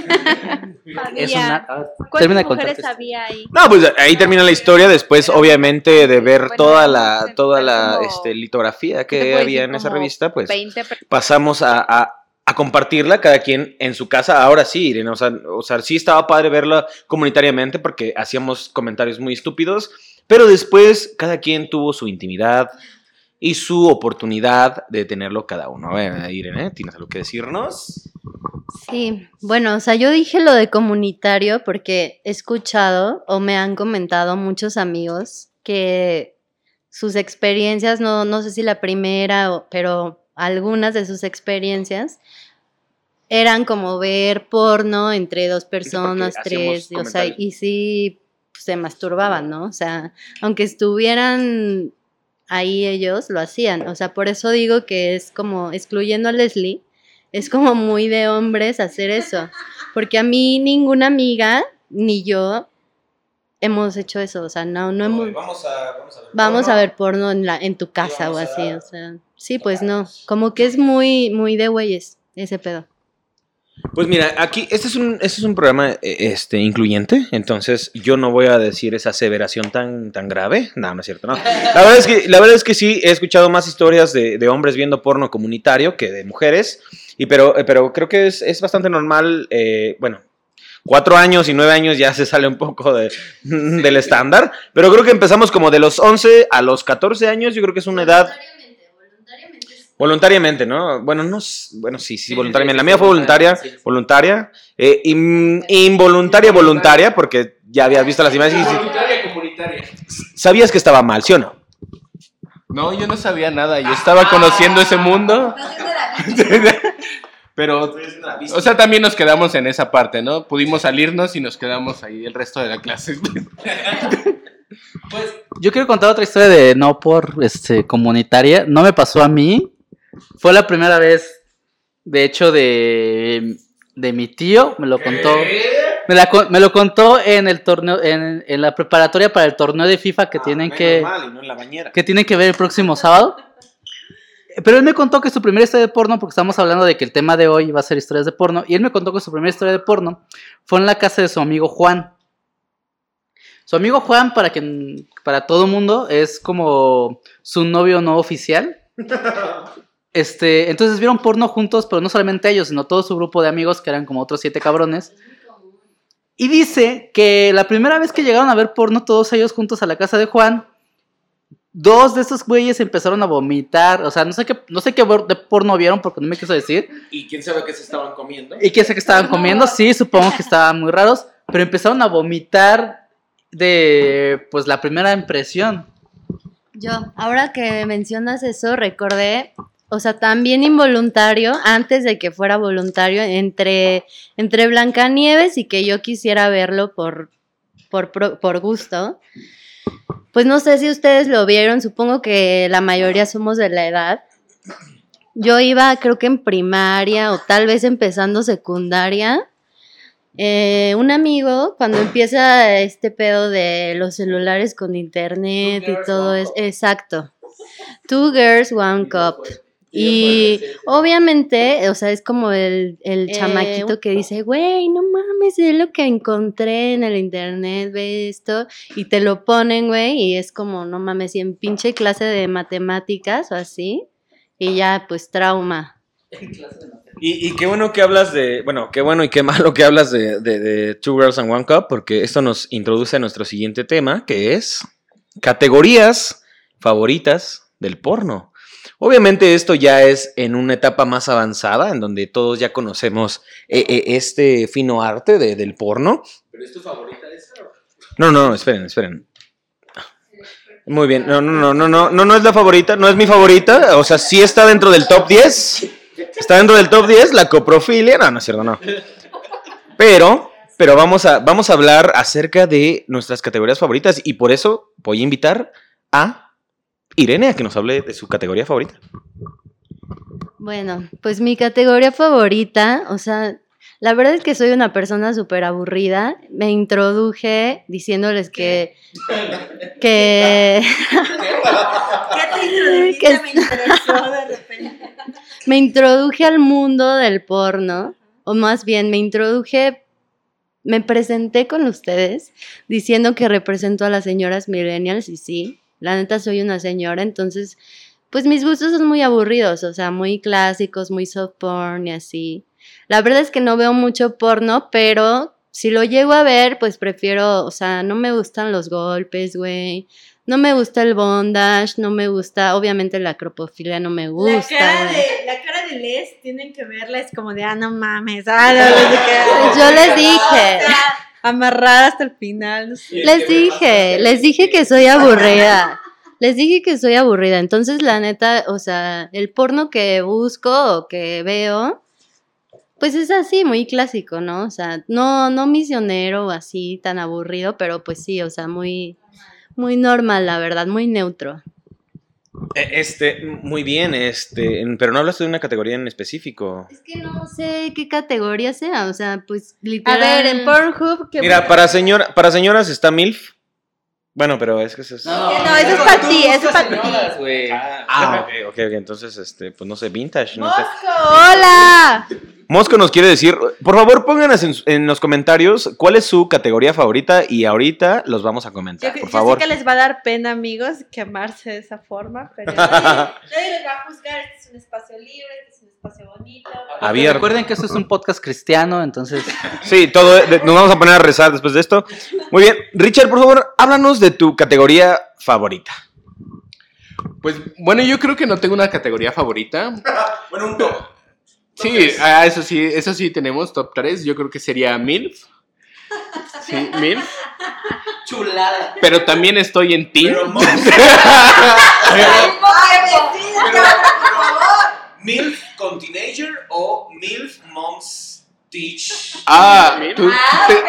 Es Había- una... ah, ¿Cuántas termina de contar. mujeres había ahí? No, pues ahí termina la historia. Después, obviamente, de ver Bueno, toda la, toda la este, litografía que había en esa revista, pues 20 pasamos a, a- a compartirla cada quien en su casa. Ahora sí, Irene, o sea, o sea, sí estaba padre verla comunitariamente porque hacíamos comentarios muy estúpidos, pero después cada quien tuvo su intimidad y su oportunidad de tenerlo cada uno. A ver, Irene, ¿tienes algo que decirnos? Sí, bueno, o sea, yo dije lo de comunitario porque he escuchado o me han comentado muchos amigos que sus experiencias, no, no sé si la primera, pero algunas de sus experiencias eran como ver porno entre dos personas, tres, o sea, y sí pues, se masturbaban, ¿no? O sea, aunque estuvieran ahí ellos, lo hacían. O sea, por eso digo que es como, excluyendo a Leslie, es como muy de hombres hacer eso. Porque a mí ninguna amiga, ni yo, hemos hecho eso. O sea, no, no hemos... Vamos a, vamos a ver. Vamos a ver porno en, la, en tu casa o así, o sea, sí, pues no, como que es muy, muy de güeyes ese pedo. Pues mira, aquí este es un, este es un programa eh, este, incluyente, entonces yo no voy a decir esa aseveración tan, tan grave. No, no es cierto, no. La verdad es que, la verdad es que sí, he escuchado más historias de, de hombres viendo porno comunitario que de mujeres, y pero, eh, pero creo que es, es bastante normal, eh, bueno, cuatro años y nueve años ya se sale un poco de- del estándar, pero creo que empezamos como de los 11 a los 14 años, yo creo que es una edad... Voluntariamente, ¿no? Bueno, no, bueno, sí, sí, voluntariamente. La mía fue voluntaria, voluntaria, eh, in- involuntaria, voluntaria, porque ya habías visto las imágenes y Comunitaria, comunitaria. sabías que estaba mal, ¿sí o no? No, yo no sabía nada, yo estaba conociendo ese mundo. Pero, o sea, también nos quedamos en esa parte, ¿no? Pudimos salirnos y nos quedamos ahí el resto de la clase. Yo quiero contar otra historia de no por este comunitaria. No me pasó a mí. Fue la primera vez, de hecho, de, de mi tío. Me lo contó. Me, la me lo contó en el torneo, en, en la preparatoria para el torneo de FIFA que tienen que, que tienen que ver el próximo sábado. Pero él me contó que su primera historia de porno, porque estamos hablando de que el tema de hoy va a ser historias de porno, y él me contó que su primera historia de porno fue en la casa de su amigo Juan. Su amigo Juan, para que para todo mundo, es como su novio no oficial. Este, entonces vieron porno juntos, pero no solamente ellos, sino todo su grupo de amigos, que eran como otros siete cabrones. Y dice que la primera vez que llegaron a ver porno todos ellos juntos a la casa de Juan, dos de esos güeyes empezaron a vomitar, o sea, no sé qué, no sé qué por- de porno vieron porque no me quiso decir. ¿Y quién sabe qué se estaban comiendo? Y que sé que estaban comiendo, sí, supongo que estaban muy raros, pero empezaron a vomitar de, pues, la primera impresión. Yo, ahora que mencionas eso, recordé, o sea, también involuntario, antes de que fuera voluntario, entre, entre Blancanieves y que yo quisiera verlo por, por, pro- por gusto. Pues no sé si ustedes lo vieron, supongo que la mayoría somos de la edad. Yo iba, creo que en primaria o tal vez empezando secundaria. Eh, un amigo, cuando empieza este pedo de los celulares con internet y todo es exacto. Two girls, one cup. Y obviamente, o sea, es como el, el Eh, chamaquito que dice, güey, no mames, es lo que encontré en el internet, ve esto, y te lo ponen, güey, y es como, no mames, y en pinche clase de matemáticas o así, y ya, pues trauma. Y, y qué bueno que hablas de, bueno, qué bueno y qué malo que hablas de, de- de Two Girls and One Cup, porque esto nos introduce a nuestro siguiente tema, que es categorías favoritas del porno. Obviamente esto ya es en una etapa más avanzada, en donde todos ya conocemos eh, eh, este fino arte de- del porno. ¿Pero es tu favorita esa? No, no, esperen, esperen. Muy bien, no, no, no, no, no, no, no es la favorita, no es mi favorita, o sea, sí está dentro del top 10. Está dentro del top 10 la coprofilia, no, no es cierto, no. Pero, pero vamos a, vamos a hablar acerca de nuestras categorías favoritas y por eso voy a invitar a Irene a que nos hable de su categoría favorita. Bueno, pues mi categoría favorita, o sea, La verdad es que soy una persona súper aburrida. Me introduje diciéndoles que... que... ¿Qué te introdujiste? Que- Me interesó de repente. me introduje al mundo del porno, o más bien me introduje, me presenté con ustedes diciendo que represento a las señoras millennials y sí, la neta soy una señora, entonces pues mis gustos son muy aburridos, o sea, muy clásicos, muy soft porn y así. La verdad es que no veo mucho porno, pero si lo llego a ver, pues prefiero, o sea, no me gustan los golpes, güey. No me gusta el bondage, no me gusta, obviamente la acropofilia no me La gusta. cara, güey. de, la cara de Les, tienen que verla, es como de, ah, no mames, ah, no, no qué. Yo les dije. Amarrada hasta el final. no sé. Les dije, les dije que soy aburrida. Les dije que soy aburrida. Entonces, la neta, o sea, el porno que busco o que veo, pues es así, muy clásico, ¿no? O sea, no, no misionero o así tan aburrido, pero pues sí, o sea, muy, muy normal, la verdad, muy neutro. Eh, Este, muy bien, este, pero no hablaste de una categoría en específico. Es que no sé qué categoría sea, o sea, pues A literal. ver, en Pornhub, que Mira, para, señora, para señoras está MILF. Bueno, pero es que eso es... No, eso es para ti, eso es para ti. Ah, ok, ok, ok, entonces, este, pues no sé, vintage, no sé. Mosco, hola. Mosco nos quiere decir, por favor pónganos en, en los comentarios cuál es su categoría favorita y ahorita los vamos a comentar, por yo favor. sé que les va a dar pena, amigos, quemarse de esa forma, pero nadie, nadie les va a juzgar. Este es un espacio libre, este es un espacio bonito. Abierto. Recuerden que esto es un podcast cristiano, entonces Sí, todo, de- nos vamos a poner a rezar después de esto. Muy bien, Richard, por favor, háblanos de tu categoría favorita. Pues bueno, yo creo que no tengo una categoría favorita. Bueno, un top. Sí, ah, eso sí, eso sí tenemos top 3. Yo creo que sería MILF. Sí, MILF. chulada. Pero también estoy en Teen. ¿MILF con Teenager o MILF Moms Teach? Ah, tú- te-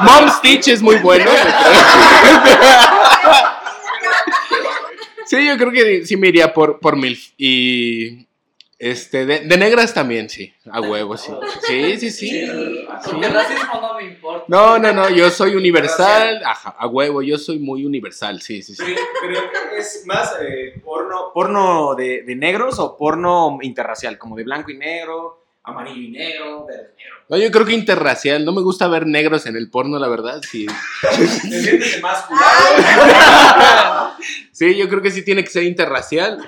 Mom Stitch es muy bueno. sí, yo creo que sí me iría por, por MILF. Y este, de, de negras también, sí. A huevo, sí. Sí, sí, sí. Sí. El racismo no me importa. No, no, no, yo soy universal. Ajá, a huevo, yo soy muy universal, sí, sí, sí. Pero, es más eh, porno, porno de, de negros o porno interracial, como de blanco y negro, amarillo y negro, verde y negro. No, yo creo que interracial. No me gusta ver negros en el porno, la verdad. Sí, ¿Te sientes más sí yo creo que sí tiene que ser interracial.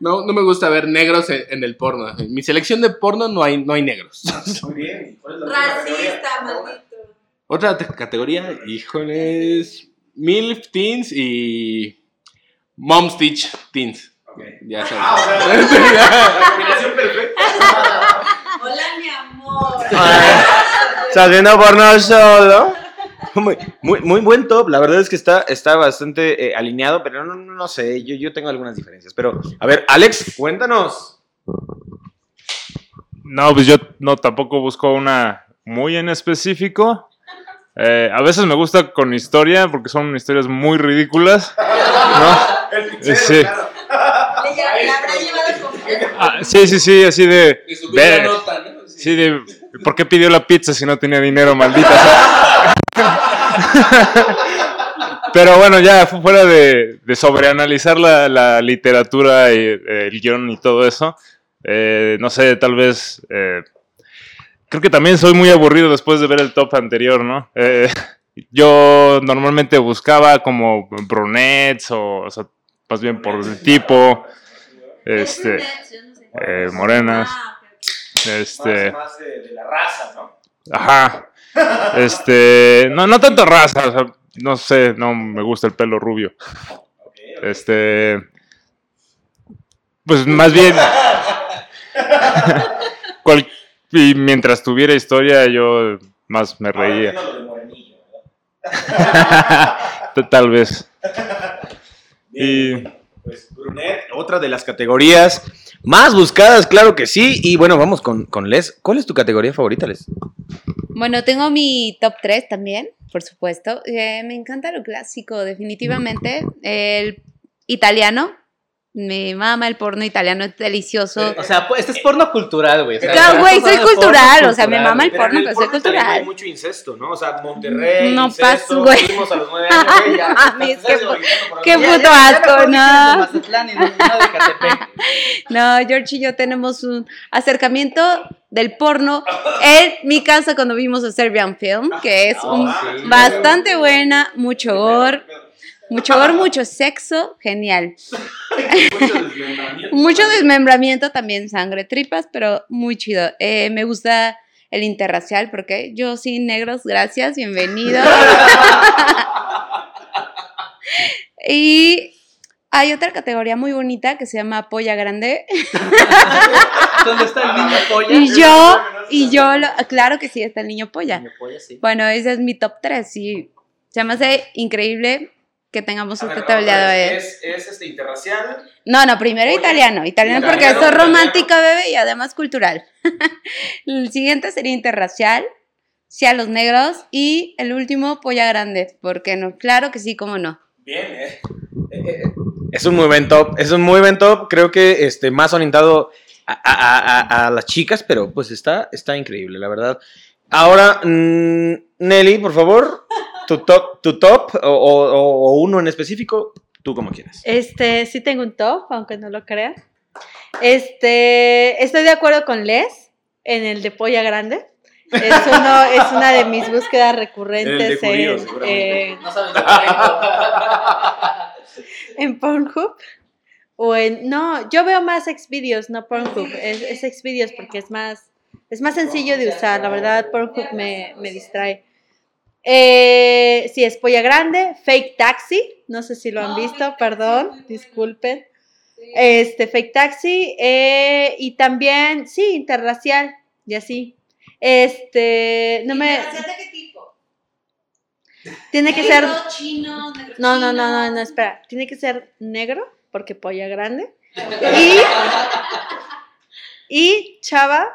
No, no me gusta ver negros en, en el porno. En mi selección de porno no hay, no hay negros. Muy bien. ¿Cuál es la otra Racista, categoría? maldito. Otra te- categoría, híjoles. MILF Teens y Mom Stitch Teens. Ok. Ya sabes. Ah, o sea, la combinación perfecta. Viendo porno solo. Muy, muy, muy buen top, la verdad es que está, está bastante eh, alineado, pero no, no, no sé, yo, yo tengo algunas diferencias. Pero, a ver, Alex, cuéntanos. No, pues yo no tampoco busco una muy en específico. Eh, a veces me gusta con historia porque son historias muy ridículas. ¿no? Eh, Sí. Con Ah, sí, sí, sí, así de. ver- Sí, de. ¿Por qué pidió la pizza si no tenía dinero, maldita? Pero bueno, ya fu- fuera de, de sobreanalizar la, la literatura y eh, el guion y todo eso, eh, no sé, tal vez. eh, creo que también soy muy aburrido después de ver el top anterior, ¿no? Eh, yo normalmente buscaba como brunettes o, o sea, más bien por el tipo, este, morenas. Este, Más, más de, de la raza, ¿no? Ajá. Este, no, no tanto raza, o sea, no sé, no me gusta el pelo rubio. Este, pues más bien, cual- y mientras tuviera historia yo más me reía, tal vez. Y Pues Brunet, otra de las categorías más buscadas, claro que sí. Y bueno, vamos con, con Les. ¿Cuál es tu categoría favorita, Les? Bueno, tengo mi top 3 también, por supuesto. Eh, me encanta lo clásico, definitivamente. El italiano, Me mama el porno italiano, es delicioso. O sea, pues, este es porno cultural, güey. O sea, Claro, güey, soy cultural, o sea, me mama el porno, en pero soy porno cultural. Hay mucho incesto, ¿no? O sea, Monterrey. No incesto, paso, güey. Fuimos a los nueve años, güey. ya. Mames, qué qué puto Ya, ya, ya asco, no. no, George y yo tenemos un acercamiento del porno en mi casa cuando vimos a Serbian Film, que es un- sí. bastante buena, mucho gore, mucho gore, mucho sexo, genial. Mucho desmembramiento. Mucho desmembramiento, también sangre, tripas, pero muy chido. Eh, me gusta el interracial, porque yo sin negros, gracias, bienvenido. y hay otra categoría muy bonita que se llama polla grande. ¿Dónde está el niño polla? Y yo, y yo, lo- claro que sí, está el niño polla. Niño polla, sí. Bueno, ese es mi top 3 y se me hace increíble que tengamos este vez, Es, es este interracial. No, no, primero Oye, italiano, italiano porque italiano, soy italiano. romántica, bebé, y además cultural. el siguiente sería interracial, sí a los negros, y el último, polla grande, ¿por qué no? Claro que sí, cómo no. Bien, eh. Eh, eh, Es un muy buen top, es un muy buen top, creo que este, más orientado a, a- a- a las chicas, pero pues está, está increíble, la verdad. Ahora, mm, Nelly, por favor, tu top, tu top o, o- o uno en específico, tú como quieras. Este, sí tengo un top, aunque no lo crean. Este, estoy de acuerdo con Les en el de Polla Grande. Es, uno, es una de mis búsquedas recurrentes El de judíos, en, en- No sabes en Pornhub. O en. No, yo veo más Xvideos, no Pornhub. Es, es Xvideos porque es más. Es más sencillo de usar. La verdad, Pornhub me, me distrae. Eh, sí, es Polla Grande. Fake Taxi. No sé si lo han visto, perdón. Disculpen. Este, Fake Taxi. eh, y también, sí, interracial. Y así. Este. No me. qué tipo? Tiene que ser. chino, No, no, no, no, no, espera. Tiene que ser negro, porque polla grande. Y, y chava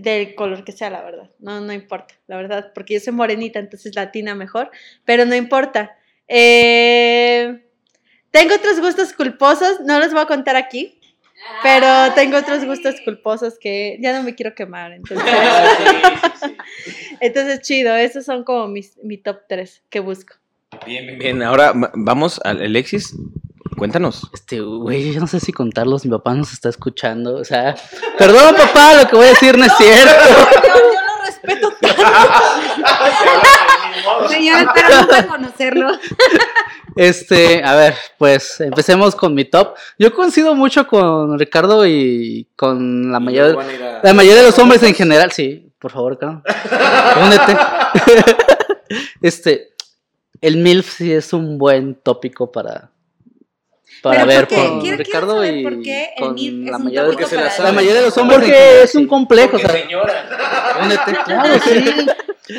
del color que sea, la verdad. No, no importa, la verdad, porque yo soy morenita, entonces latina mejor, pero no importa. Eh, tengo otros gustos culposos, no los voy a contar aquí, pero tengo otros gustos culposos que ya no me quiero quemar, entonces. Entonces, chido, esos son como mis, mi top 3 que busco. Bien, bien, bien. Ahora va- vamos al Alexis. Cuéntanos. Este, güey, yo no sé si contarlos, mi papá nos está escuchando, o sea, perdón papá, lo que voy a decir no es cierto. Yo, yo lo respeto tanto. Señor, espero nunca conocerlo. Este, a ver, pues empecemos con mi top. Yo coincido mucho con Ricardo y con la mayoría, la mayoría de los hombres en general, sí, por favor, Ricardo. Únete. Este, el MILF sí es un buen tópico para para Pero ver ¿por qué? con Quiero- Ricardo y por qué el con la un mayoría, se la mayoría de los hombres porque es un complejo, o sea, señora. claro, sí.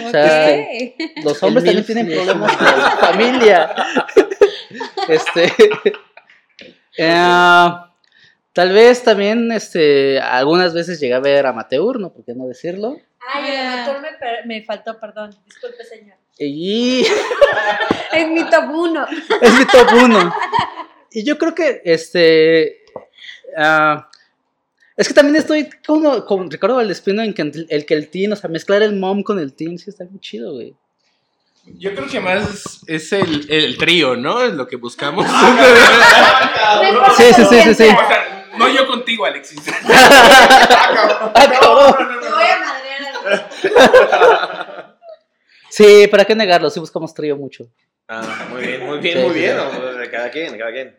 O sea, Ok. los hombres El también tienen problemas con familia. Este. eh, tal vez también, este, algunas veces llegué a ver amateur, ¿no? ¿Por qué no decirlo? Ay, el amateur me, me faltó, perdón. Disculpe, señor. Y Es mi top 1. es mi top uno. Y yo creo que, este, ah, es que también estoy con, con Ricardo Valdespino en que el, el que el teen, o sea, mezclar el mom con el teen, sí está muy chido, güey. Yo creo que más es el, el trío, ¿no? Es lo que buscamos. Sí, sí, sí, sí, sí. Sea, no yo contigo, Alexis. Ah. Te voy a madrear. Sí, ¿para qué negarlo? Sí buscamos trío mucho. Ah, muy bien, muy bien, Sí, muy sí, bien. sí. ¿no? De Cada quien, cada quien.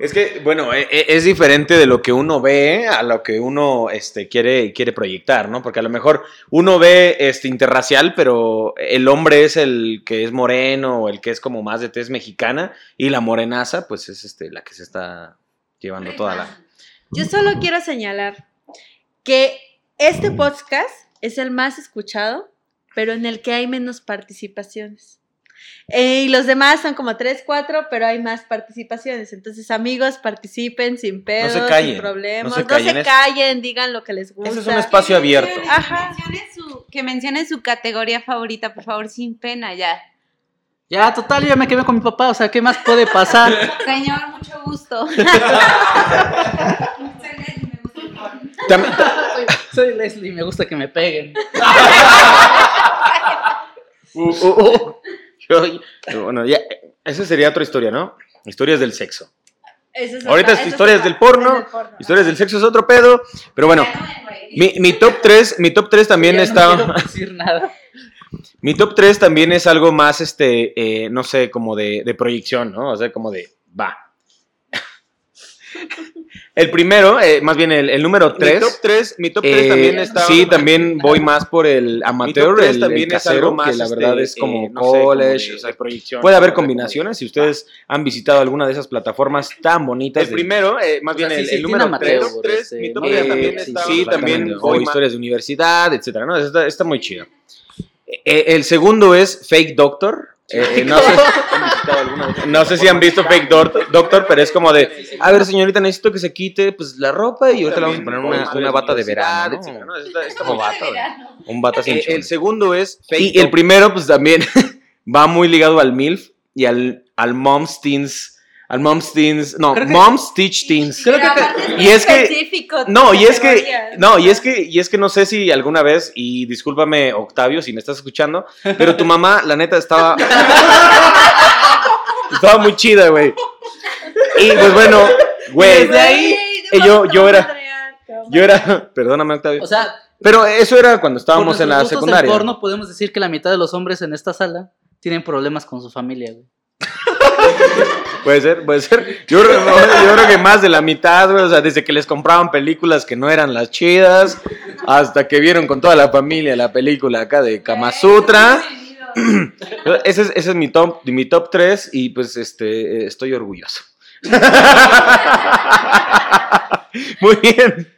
Es que, bueno, e- e- es diferente de lo que uno ve a lo que uno este, quiere, quiere proyectar, ¿no? Porque a lo mejor uno ve este, interracial, pero el hombre es el que es moreno o el que es como más de tez mexicana y la morenaza, pues es este, la que se está llevando toda la... Yo solo quiero señalar que este podcast es el más escuchado, pero en el que hay menos participaciones. Eh, y los demás son como tres, cuatro, pero hay más participaciones. Entonces, amigos, participen sin pedos, callen, sin problemas. no No se se, callen, digan lo que les gusta. Ese es un espacio abierto. Ajá. Que mencione, su, que mencione su categoría favorita, por favor, sin pena ya. Ya, total, yo me quedé con mi papá, o sea, ¿qué más puede pasar? Señor, mucho gusto. También- Soy Leslie, me gusta que me peguen. Uh, uh, uh. Bueno, ya, esa sería otra historia, ¿no? Historias del sexo. Es Ahorita otra- es historias del porno, Historias del sexo es otro pedo, pero bueno, mi, mi top 3, mi top 3 también está... No quiero decir nada. Mi top 3 también es algo más, este, eh, no sé, como de, de proyección, ¿no? O sea, como de, va. El primero, eh, más bien el, el número 3. Mi top 3, mi top 3 Eh, también está. Sí, también voy más por el amateur, tres el, el también es casero, algo más, que la este, verdad es eh, como no sé, como college, de- o sea, de proyección. puede haber combinaciones. Si ustedes han visitado alguna de esas plataformas tan bonitas. El de- primero, eh, más O sea, bien sí, el, sí, el número amateur, 3, tres, este, mi top no tres Eh, también está. sí, también o historias de universidad, etcétera, ¿no? Está, está muy chido. Eh, el segundo es Fake Doctor. Eh, no, sé, no sé si han visto Fake Doc- Doctor, pero es como de, a ver señorita, necesito que se quite pues la ropa y ahorita le vamos a poner una, una bata de verano, ¿no? está Como bata. Un bata sin Eh. El segundo es Fake Y el primero, pues también va muy ligado al MILF y al, al Mom's Teens. Al Mom's Teens. No, que- Mom's Teach Teens. Creo que- y es que- específico, No, y es que. No, y es que, y es que no sé si alguna vez, y discúlpame, Octavio, si me estás escuchando, pero tu mamá, la neta, estaba. estaba muy chida, güey. Y pues bueno, güey. Desde ahí, yo- yo era-. Yo era. Perdóname, Octavio. O sea, Pero eso era cuando por estábamos en la secundaria. porno podemos decir que la mitad de los hombres en esta sala tienen problemas con su familia, güey. Puede ser, puede ser. Yo, yo creo que más de la mitad, güey. O sea, desde que les compraban películas que no eran las chidas, hasta que vieron con toda la familia la película acá de Kama Sutra. Ese es, ese es mi top, mi top 3 y pues este, estoy orgulloso. Muy bien,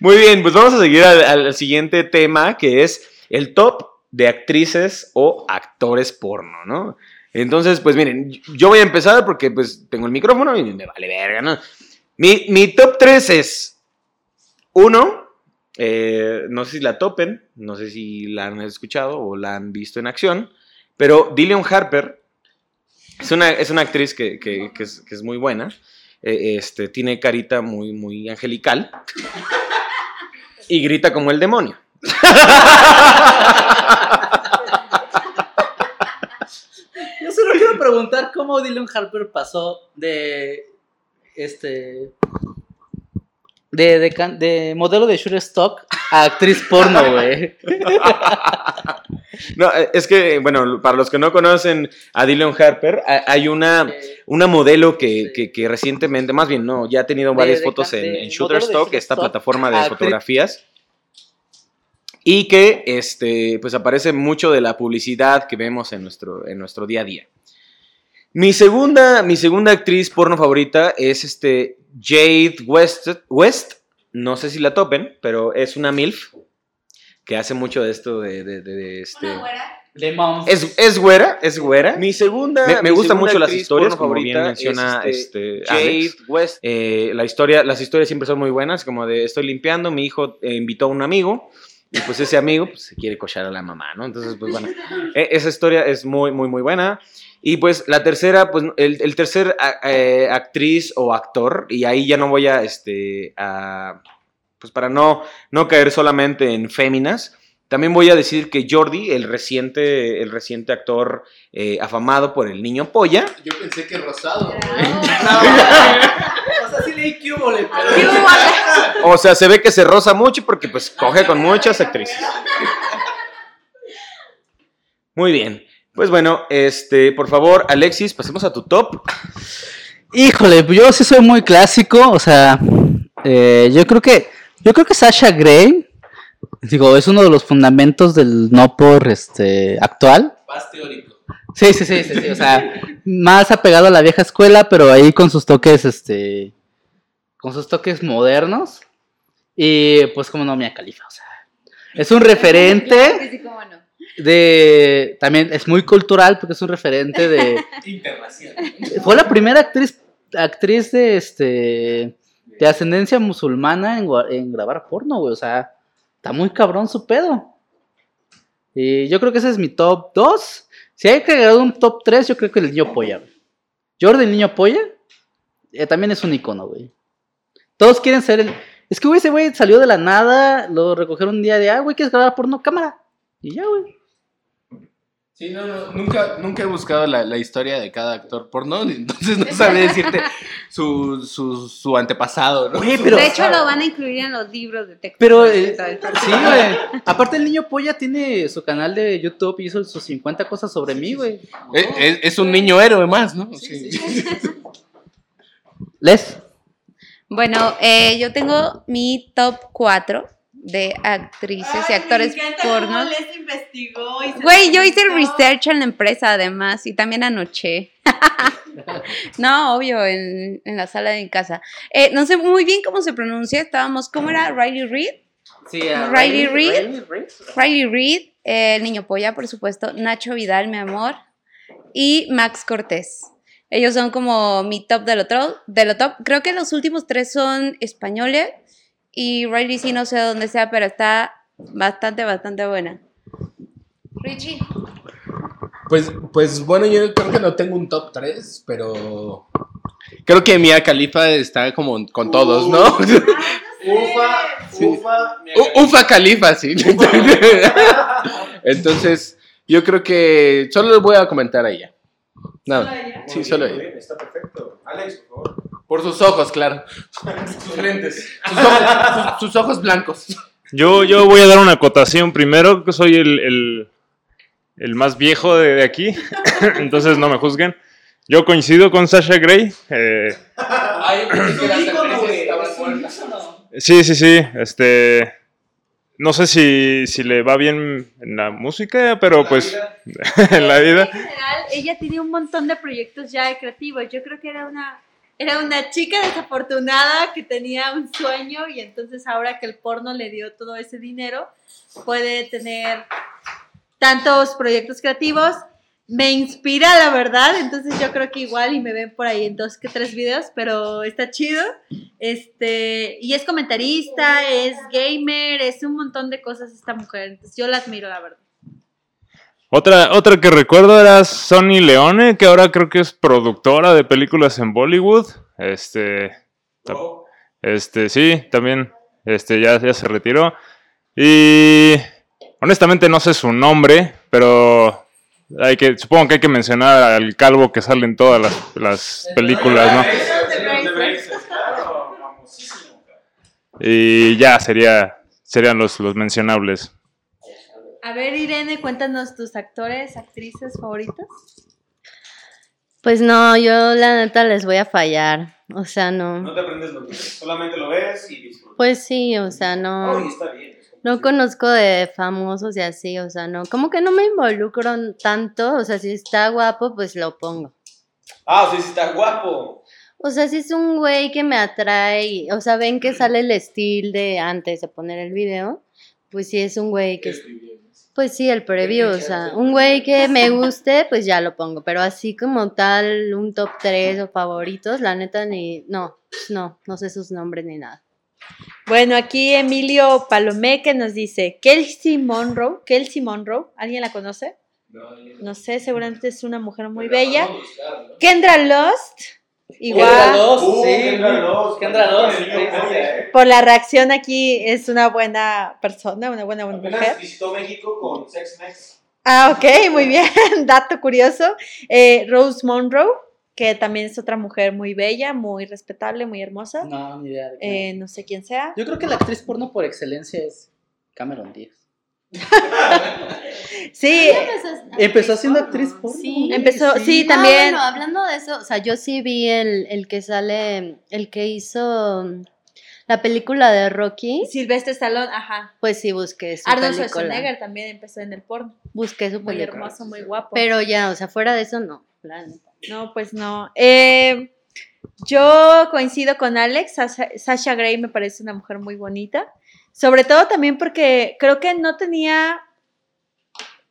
muy bien. Pues vamos a seguir al, al siguiente tema que es el top de actrices o actores porno, ¿no? Entonces, pues miren, yo voy a empezar porque pues tengo el micrófono y me vale verga, ¿no? Mi, mi top 3 es, uno, eh, no sé si la topen, no sé si la han escuchado o la han visto en acción, pero Dillion Harper es una, es una actriz que, que- es muy buena, eh, este, tiene carita muy, muy angelical y grita como el demonio. Yo solo quiero preguntar cómo Dylan Harper pasó de este de, de, de modelo de stock a actriz porno, güey. No, eh, es que, bueno, para los que no conocen a Dylan Harper, ha- hay una, una modelo que, que- que recientemente, más bien, no, ya ha tenido varias de fotos en, en modelo de Shutterstock, esta plataforma de fotografías. Y que este, pues aparece mucho de la publicidad que vemos en nuestro, en nuestro día a día. Mi segunda, mi segunda actriz porno favorita es este Jade West, West. No sé si la topen, pero es una MILF que hace mucho de esto de, de- de- de este. De moms. Es, es güera, es güera. Mi segunda. Me, me mi gustan mucho las historias, como bien menciona es, este, Jade Alex. West. Eh, la historia, las historias siempre son muy buenas, como de estoy limpiando, mi hijo eh, invitó a un amigo y pues ese amigo pues, se quiere cochar a la mamá, ¿no? Entonces, pues bueno, e- esa historia es muy, muy, muy buena. Y pues la tercera, pues el, el tercer eh, actriz o actor, y ahí ya no voy a, este, a, pues para no, no caer solamente en féminas, también voy a decir que Jordi, el reciente, el reciente actor eh, afamado por el niño polla, Yo pensé que rosado. O sea, sí leí cubole, pero... O sea, se ve que se roza mucho porque pues coge con muchas actrices. Muy bien. Pues bueno, este, por favor, Alexis, pasemos a tu top. Híjole, yo sí soy muy clásico, o sea, eh, yo creo que yo creo que Sasha Grey, digo, es uno de los fundamentos del no por este actual. Más teórico. Sí, sí, sí, sí, sí, o sea, más apegado a la vieja escuela, pero ahí con sus toques, este, con sus toques modernos. Y pues como no, Mia Califa, o sea, es un referente Sí, cómo no. De, también es muy cultural porque es un referente de, Internacional. fue la primera actriz, actriz de este, de ascendencia musulmana en, en grabar porno, güey, o sea, está muy cabrón su pedo. Y yo creo que ese es mi top 2. Si hay que agregar un top 3, yo creo que el niño polla, güey. Jordi, el niño polla, eh, también es un icono, güey. Todos quieren ser el. Es que, güey, ese güey salió de la nada, lo recogieron un día de, ah, güey, ¿quieres grabar porno? Cámara. Y ya, güey. Sí, no, no, nunca, nunca he buscado la, la historia de cada actor porno, entonces no sabría decirte su, su, su antepasado, ¿no? Pero. de hecho, lo van a incluir en los libros de texto. Pero, eh, sí, güey. Aparte, el niño polla tiene su canal de YouTube y hizo sus 50 cosas sobre mí, güey. Es, es- es un niño héroe más, ¿no? Sí. Les. Bueno, eh, yo tengo mi top 4 de actrices y actores porno. les investigó y se Güey, yo hice el research en la empresa además y también anoche. no, obvio, en, en la sala de mi casa. Eh, no sé muy bien cómo se pronuncia, estábamos, ¿cómo era? Riley Reid. Sí, Riley Reid. Riley Reid, eh, el niño polla, por supuesto, Nacho Vidal, mi amor, y Max Cortés. Ellos son como mi top de lo, tro- de lo top. Creo que los últimos tres son españoles y Riley sí no sé dónde sea, pero está bastante, bastante buena. Richie. Pues, pues bueno, yo creo que no tengo un top 3, pero creo que Mia Khalifa está como con todos, ¿no? Ufa, Sí. ufa. U- Ufa Khalifa, sí. Entonces, yo creo que solo les voy a comentar a ella. Nada. Sí, solo ella. Está perfecto. Alex, por favor. Por sus ojos, claro. Sus lentes. Sus ojos, sus- sus ojos blancos. Yo, yo voy a dar una acotación primero, que soy el, el- el más viejo de, de aquí, entonces no me juzguen. Yo coincido con Sasha Gray. eh, sí, sí, sí. Este, no sé si, si le va bien en la música, pero pues en la vida. En general, ella tiene un montón de proyectos ya creativos. Yo creo que era una, era una chica desafortunada que tenía un sueño y entonces ahora que el porno le dio todo ese dinero, puede tener tantos proyectos creativos. Me inspira, la verdad, entonces yo creo que igual y me ven por ahí en dos que tres videos, pero está chido. Este, y es comentarista, es gamer, es un montón de cosas esta mujer. Entonces yo la admiro, la verdad. Otra, otra que recuerdo era Sonny Leone, que ahora creo que es productora de películas en Bollywood. Este, ta- este, sí, también, este, ya, ya se retiró. Y honestamente no sé su nombre, pero hay que, supongo que hay que mencionar al calvo que sale en todas las, las películas, ¿no? Y ya sería, serían los, los mencionables. A ver, Irene, cuéntanos tus actores, actrices favoritas. Pues no, yo la neta les voy a fallar. O sea, no. te aprendes lo que solamente lo ves y disfrutas. Pues sí, o sea, no. está bien. No conozco de famosos y así, o sea, no. Como que no me involucro tanto. O sea, si está guapo, pues lo pongo. Ah, sí, sí, está guapo. O sea, si es un güey que me atrae, o sea, ven que sale el estilo de antes de poner el video, pues si es un güey que... Pues sí, el preview, o sea, un güey que me guste, pues ya lo pongo, pero así como tal, un top 3 o favoritos, la neta ni... No, no, no sé sus nombres ni nada. Bueno, aquí Emilio Palomé que nos dice Kelsey Monroe. Kelsey Monroe, ¿alguien la conoce? No sé, seguramente es una mujer muy bella. Kendra Lost, igual. Uh, sí. Kendra Lost. Kendra Lost, sí, Kendra sí, sí. Lost. Por la reacción aquí es una buena persona, una buena mujer. Apenas visitó México con Sex Mex. Ah, ok, muy bien, dato curioso. Eh, Rose Monroe, que también es otra mujer muy bella, muy respetable, muy hermosa. No, ni idea. de. Eh, no sé quién sea. Yo creo que la actriz porno por excelencia es Cameron Díaz. Sí, Empezó siendo actriz porno. Sí. Empezó- sí, Ah, también. bueno, hablando de eso, o sea, yo sí vi el, el que sale, el que hizo mm, la película de Rocky, Silvestre Stallone, ajá. pues sí busqué su Arnold película. Schwarzenegger también empezó en el porno. Busqué su Muy película. hermoso, muy guapo. Pero ya, o sea, fuera de eso, no. la neta. No, pues no. Eh, yo coincido con Alex. Sasha, Sasha Grey me parece una mujer muy bonita. Sobre todo también porque creo que no tenía.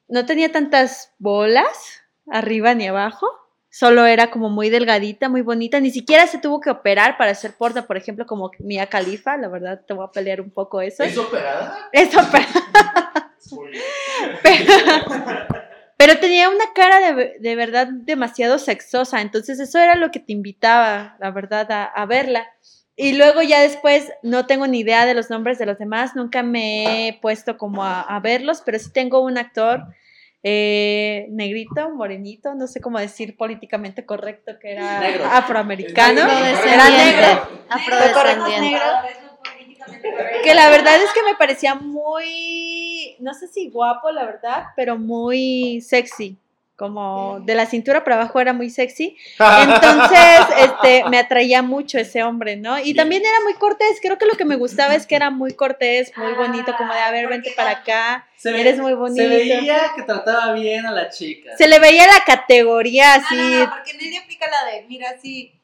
No tenía tantas bolas arriba ni abajo. Solo era como muy delgadita, muy bonita. Ni siquiera se tuvo que operar para hacer porta, por ejemplo, como Mia Khalifa. La verdad, te voy a pelear un poco eso. operada? Es operada. pero, Pero tenía una cara de, de verdad demasiado sexosa, entonces eso era lo que te invitaba, la verdad, a, a verla. Y luego ya después no tengo ni idea de los nombres de los demás, nunca me he puesto como a, a verlos, pero sí tengo un actor eh, negrito, morenito, no sé cómo decir políticamente correcto, que era Negro. afroamericano, Afrodescendiente. era negro, Afrodescendiente. Que la verdad es que me parecía muy, no sé si guapo, la verdad, pero muy sexy. Como de la cintura para abajo era muy sexy. Entonces, este, me atraía mucho ese hombre, ¿no? Y también era muy cortés. Creo que lo que me gustaba es que era muy cortés, muy bonito, como de, a ver, vente para acá. Eres muy bonito. Se veía que trataba bien a la chica. Se le veía la categoría así. No, no, no, porque Nelly aplica la de, mira, sí,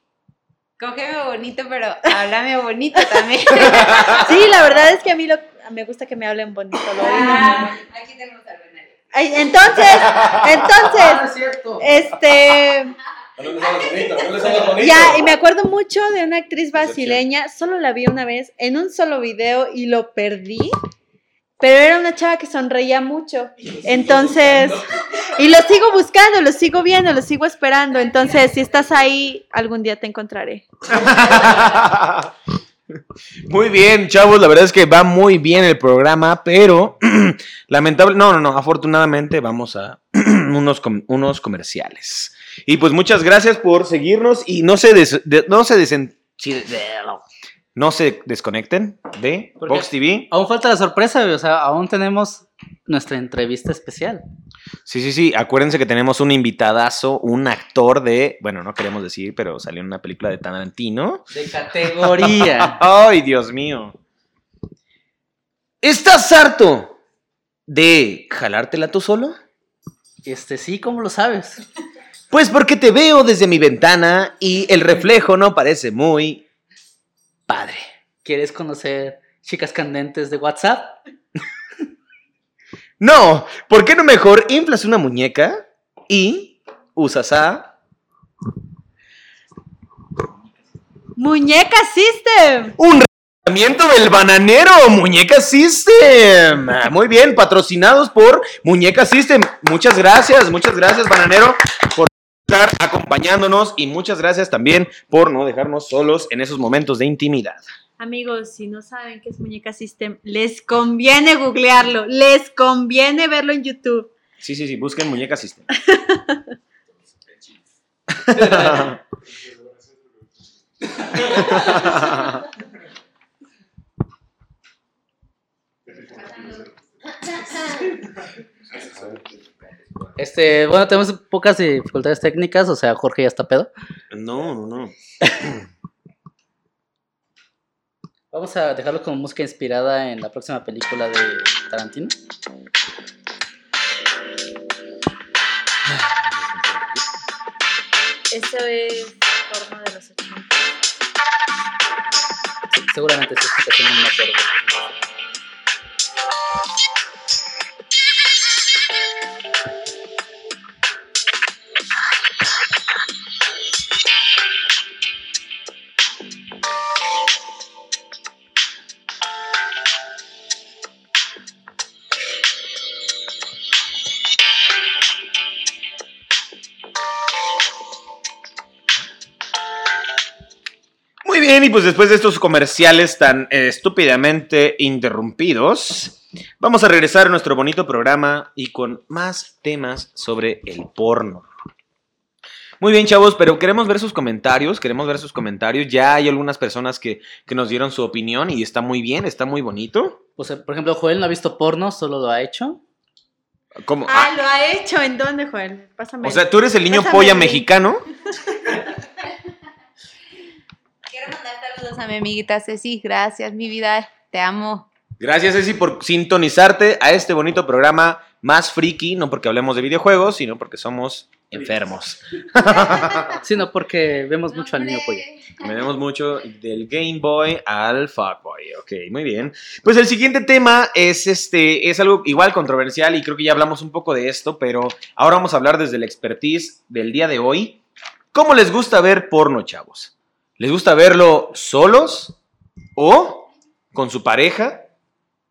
cógeme bonito, pero háblame bonito también. Sí, la verdad es que a mí lo, me gusta que me hablen bonito. Lo. Ah, Aquí tenemos al. Ay, Entonces, entonces, Ah, es cierto. este, No les hablas bonito, no les bonito. ya, y me acuerdo mucho de una actriz brasileña, solo la vi una vez en un solo video y lo perdí, pero era una chava que sonreía mucho. Entonces, y lo sigo buscando, lo sigo viendo, lo sigo esperando. Entonces, si estás ahí, algún día te encontraré. Muy bien, chavos, la verdad es que va muy bien el programa, pero lamentable, no, no, no, afortunadamente vamos a unos, com- unos comerciales. Y pues muchas gracias por seguirnos y no se des- de- no se desen- sí, de- no se desconecten de. Vox TV. Aún falta la sorpresa, o sea, aún tenemos nuestra entrevista especial. Sí, sí, sí, acuérdense que tenemos un invitadazo, un actor de, bueno, no queremos decir, pero salió en una película de Tarantino. De categoría. Ay, Dios mío. ¿Estás harto de jalártela tú solo? este, sí, ¿cómo lo sabes? Pues porque te veo desde mi ventana y el reflejo no parece muy padre. ¿Quieres conocer chicas candentes de WhatsApp? No, ¿por qué no mejor inflas una muñeca y usas a Muñeca System. un del bananero, Muñeca System. Ah, Muy bien, patrocinados por Muñeca System. Muchas gracias, muchas gracias, bananero, por estar acompañándonos y muchas gracias también por no dejarnos solos en esos momentos de intimidad. Amigos, si no saben qué es Muñeca System, les conviene googlearlo, les conviene verlo en YouTube. Sí, sí, sí, busquen Muñeca System. Este, bueno, tenemos pocas dificultades técnicas, o sea, Jorge ya está pedo. No, no, no. Vamos a dejarlo con música inspirada en la próxima película de Tarantino. Eso es porno de los 80. Seguramente esta explicación no me acuerdo. Bien, y pues después de estos comerciales tan eh, estúpidamente interrumpidos, vamos a regresar a nuestro bonito programa y con más temas sobre el porno. Muy bien, chavos, pero queremos ver sus comentarios, queremos ver sus comentarios. Ya hay algunas personas que, que nos dieron su opinión y está muy bien, está muy bonito. Pues, por ejemplo, Joel no ha visto porno, solo lo ha hecho. ¿Cómo? Ah, Ah, lo ha hecho. ¿En dónde, Joel? Pásame. o sea, tú eres el niño Pásame polla mexicano. Quiero mandar saludos a mi amiguita Ceci. Gracias, mi vida. Te amo. Gracias, Ceci, por sintonizarte a este bonito programa más friki, no porque hablemos de videojuegos, sino porque somos enfermos. Sino porque vemos mucho al niño pollo. Tenemos mucho del Game Boy al Fuckboy. Ok, muy bien. Pues el siguiente tema es este, es algo igual controversial y creo que ya hablamos un poco de esto, pero ahora vamos a hablar desde la expertise del día de hoy. ¿Cómo les gusta ver porno, chavos? ¿Les gusta verlo solos o con su pareja?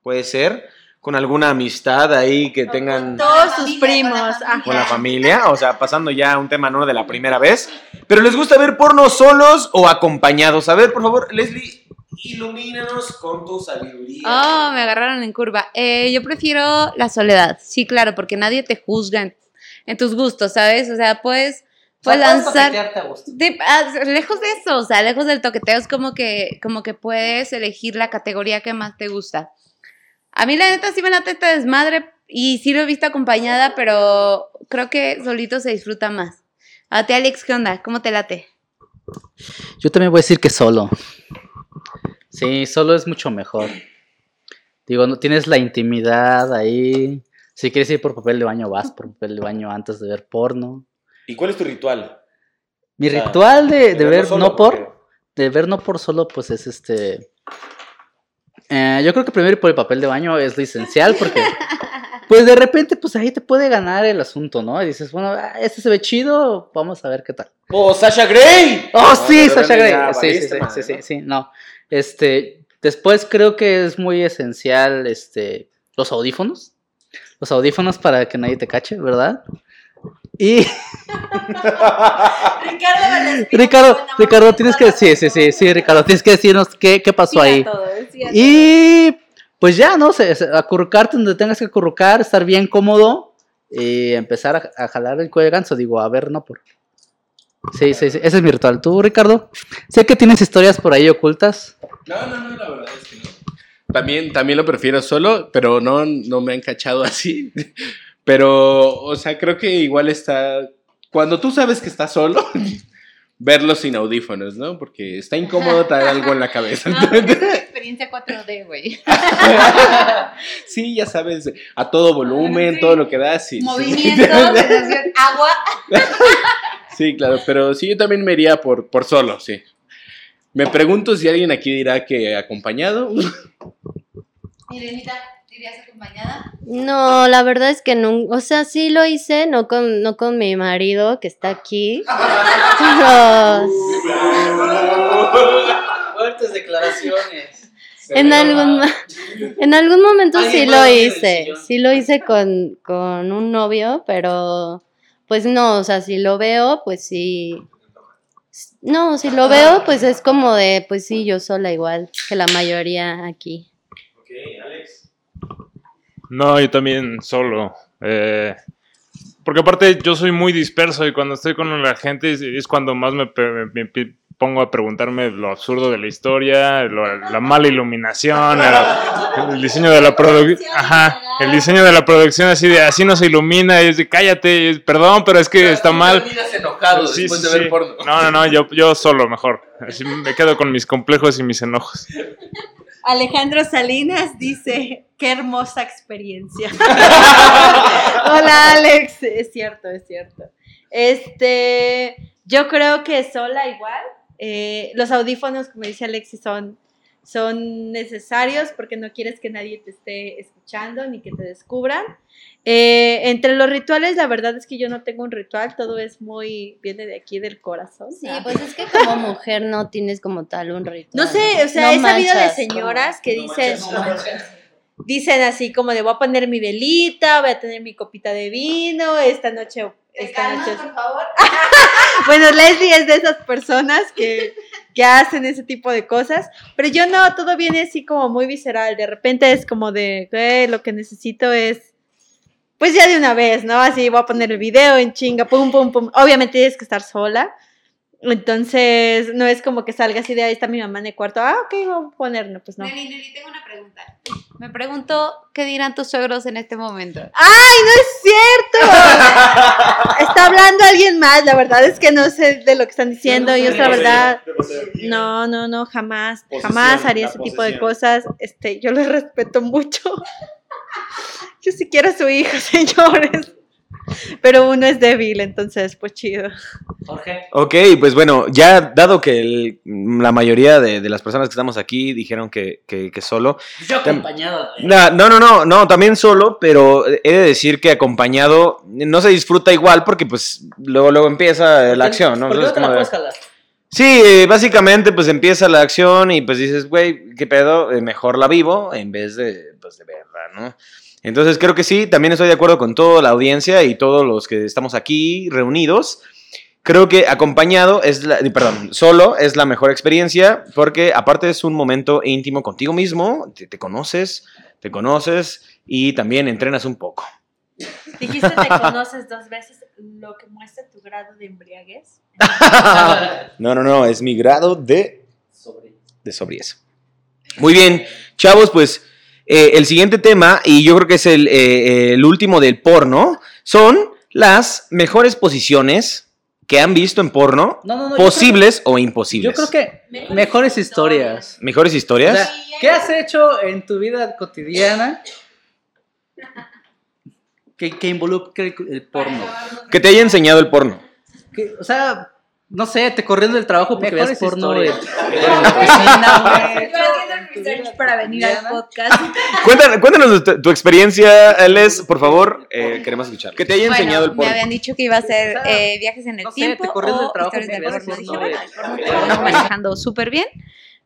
Puede ser. con alguna amistad ahí que tengan Todos sus primos. con la familia, o sea, pasando ya a un tema no de la primera vez. Pero les gusta ver porno solos o acompañados. A ver, por favor, Leslie, ilumínanos con tu sabiduría. Oh, me agarraron en curva. Eh, yo prefiero la soledad. Sí, claro, porque nadie te juzga en, en tus gustos, ¿sabes? O sea, puedes, puedes lanzar. De- ah, lejos de eso, o sea, lejos del toqueteo, es como que, como que puedes elegir la categoría que más te gusta. A mí, la neta, sí me late esta desmadre y sí lo he visto acompañada, pero creo que solito se disfruta más. A ti, Alex, ¿qué onda? ¿Cómo te late? Yo también voy a decir que solo. Sí, solo es mucho mejor. Digo, no tienes la intimidad ahí. Si quieres ir por papel de baño, vas por papel de baño antes de ver porno. ¿Y cuál es tu ritual? Mi O sea, ritual de, ver solo, no por, porque- de ver no por solo, pues es este. eh, yo creo que primero ir por el papel de baño es lo esencial porque, pues de repente, pues ahí te puede ganar el asunto, ¿no? Y dices, bueno, ah, este se ve chido, vamos a ver qué tal. ¡Oh, Sasha Grey! Oh, No, sí, Sasha ya Sí, sí, sí, madre, sí, sí, ¿no? sí, no. Este, después creo que es muy esencial, este, los audífonos. Los audífonos para que nadie te cache, ¿verdad? Y Ricardo Ricardo, Ricardo, tienes que sí, sí, sí, sí, Ricardo, tienes que decirnos qué, qué pasó ahí. todo, sí a todo. Y pues ya, ¿no? Se- acurrucarte donde tengas que acurrucar, estar bien cómodo y empezar a, a jalar el cuello de ganso. Digo, a ver, no por. Sí, sí, sí, ese es mi ritual. ¿Tú, Ricardo? Sé que tienes historias por ahí ocultas. No, no, no, la verdad es que no. También, también lo prefiero solo, pero no, no me han cachado así. Pero, o sea, creo que igual está. Cuando tú sabes que estás solo, verlo sin audífonos, ¿no? Porque está incómodo traer algo en la cabeza. No, es una experiencia 4D, güey. sí, ya sabes, a todo volumen, Sí. todo lo que da, sí. sí. Movimiento, sensación, agua. Sí, claro, pero sí, yo también me iría por, por solo, sí. Me pregunto si alguien aquí dirá que acompañado. Irenita, ¿dirías acompañada? No, la verdad es que no, o sea, sí lo hice, no con, no con mi marido que está aquí, pero Fuertes declaraciones. en algún, en algún momento sí lo hice, sí lo hice con, con un novio, pero pues no, o sea, si lo veo, pues sí. No, si lo veo, pues es como de, pues sí, yo sola igual que la mayoría aquí. Ok, Alex. No, yo también solo. eh, porque aparte yo soy muy disperso y cuando estoy con la gente es, es cuando más me, me pi- pongo a preguntarme lo absurdo de la historia, lo- la mala iluminación, el, el diseño de la producción. Ajá, el diseño de la producción así de así no se ilumina, y es de cállate, y es, perdón, pero es que está mal. enojado Sí, después sí, de ver porno. No, no, no, yo, yo solo mejor. Así me quedo con mis complejos y mis enojos. Alejandro Salinas dice, qué hermosa experiencia. Hola Alex, es cierto, es cierto. Este, yo creo que sola igual. eh, los audífonos, como dice Alexis, son, son necesarios porque no quieres que nadie te esté escuchando ni que te descubran. Eh, entre los rituales, la verdad es que yo no tengo un ritual, todo es muy, viene de aquí del corazón. Sí, Ah. pues es que como mujer no tienes como tal un ritual. No sé, o sea, No he sabido de señoras como- que dicen, dicen así como de voy a poner mi velita, voy a tener mi copita de vino, esta noche, esta noche. por favor. Bueno, Leslie es de esas personas que, que hacen ese tipo de cosas, pero yo no, todo viene así como muy visceral, de repente es como de, "Eh, lo que necesito es, pues ya de una vez, ¿no? Así voy a poner el video en chinga, pum, pum, pum. Obviamente tienes que estar sola. Entonces, no es como que salga así de ahí está mi mamá en el cuarto. Ah, ok, voy a ponerlo. Pues no. Nelly, Nelly, tengo una pregunta. Me pregunto, ¿qué dirán tus suegros en este momento? ¡Ay, no es cierto! Está hablando alguien más. La verdad es que no sé de lo que están diciendo. Yo, la verdad, no, no, no, jamás, jamás haría ese tipo de cosas. Este, yo les respeto mucho. Yo sí quiero a su hijo, señores. Pero uno es débil, entonces, pues chido. Jorge. Ok, pues bueno, ya dado que el- la mayoría de, de las personas que estamos aquí dijeron que, que- que solo. Yo acompañado. Na- No, no, no, no, también solo, pero he de decir que acompañado no se disfruta igual porque pues luego, luego empieza la acción, ¿no? ¿Por qué Entonces, te la? Sí, eh, básicamente pues empieza la acción y pues dices, güey, qué pedo, Eh, mejor la vivo en vez de, pues, de verla, ¿no? Entonces creo que sí, también estoy de acuerdo con toda la audiencia y todos los que estamos aquí reunidos. Creo que acompañado es la, perdón, solo es la mejor experiencia porque aparte es un momento íntimo contigo mismo, te, te conoces, te conoces y también entrenas un poco. Dijiste te conoces dos veces, lo que muestra tu grado de embriaguez. no, no, no, es mi grado de, de sobrieza. Muy bien, chavos, pues eh, el siguiente tema, y yo creo que es el, eh, el último del porno, son las mejores posiciones que han visto en porno, No, no, no, yo posibles o Yo imposibles. creo que Mejores mejores historias. historias. ¿Mejores O historias? sea, ¿qué has hecho en tu vida cotidiana que, que involucre el, el porno? que te haya enseñado el porno. Que, o sea, no sé, te corriendo del trabajo porque veas porno historias. en la oficina, güey. Yo haciendo el research para venir al podcast. Cuéntanos, cuéntanos tu, tu experiencia, Les, por favor. eh, queremos escuchar. Que te haya enseñado el me porno. habían dicho que iba a ser eh, viajes en el no sé, tiempo te corres del trabajo porque ves porno. Dije, bueno, de- el manejando súper bien,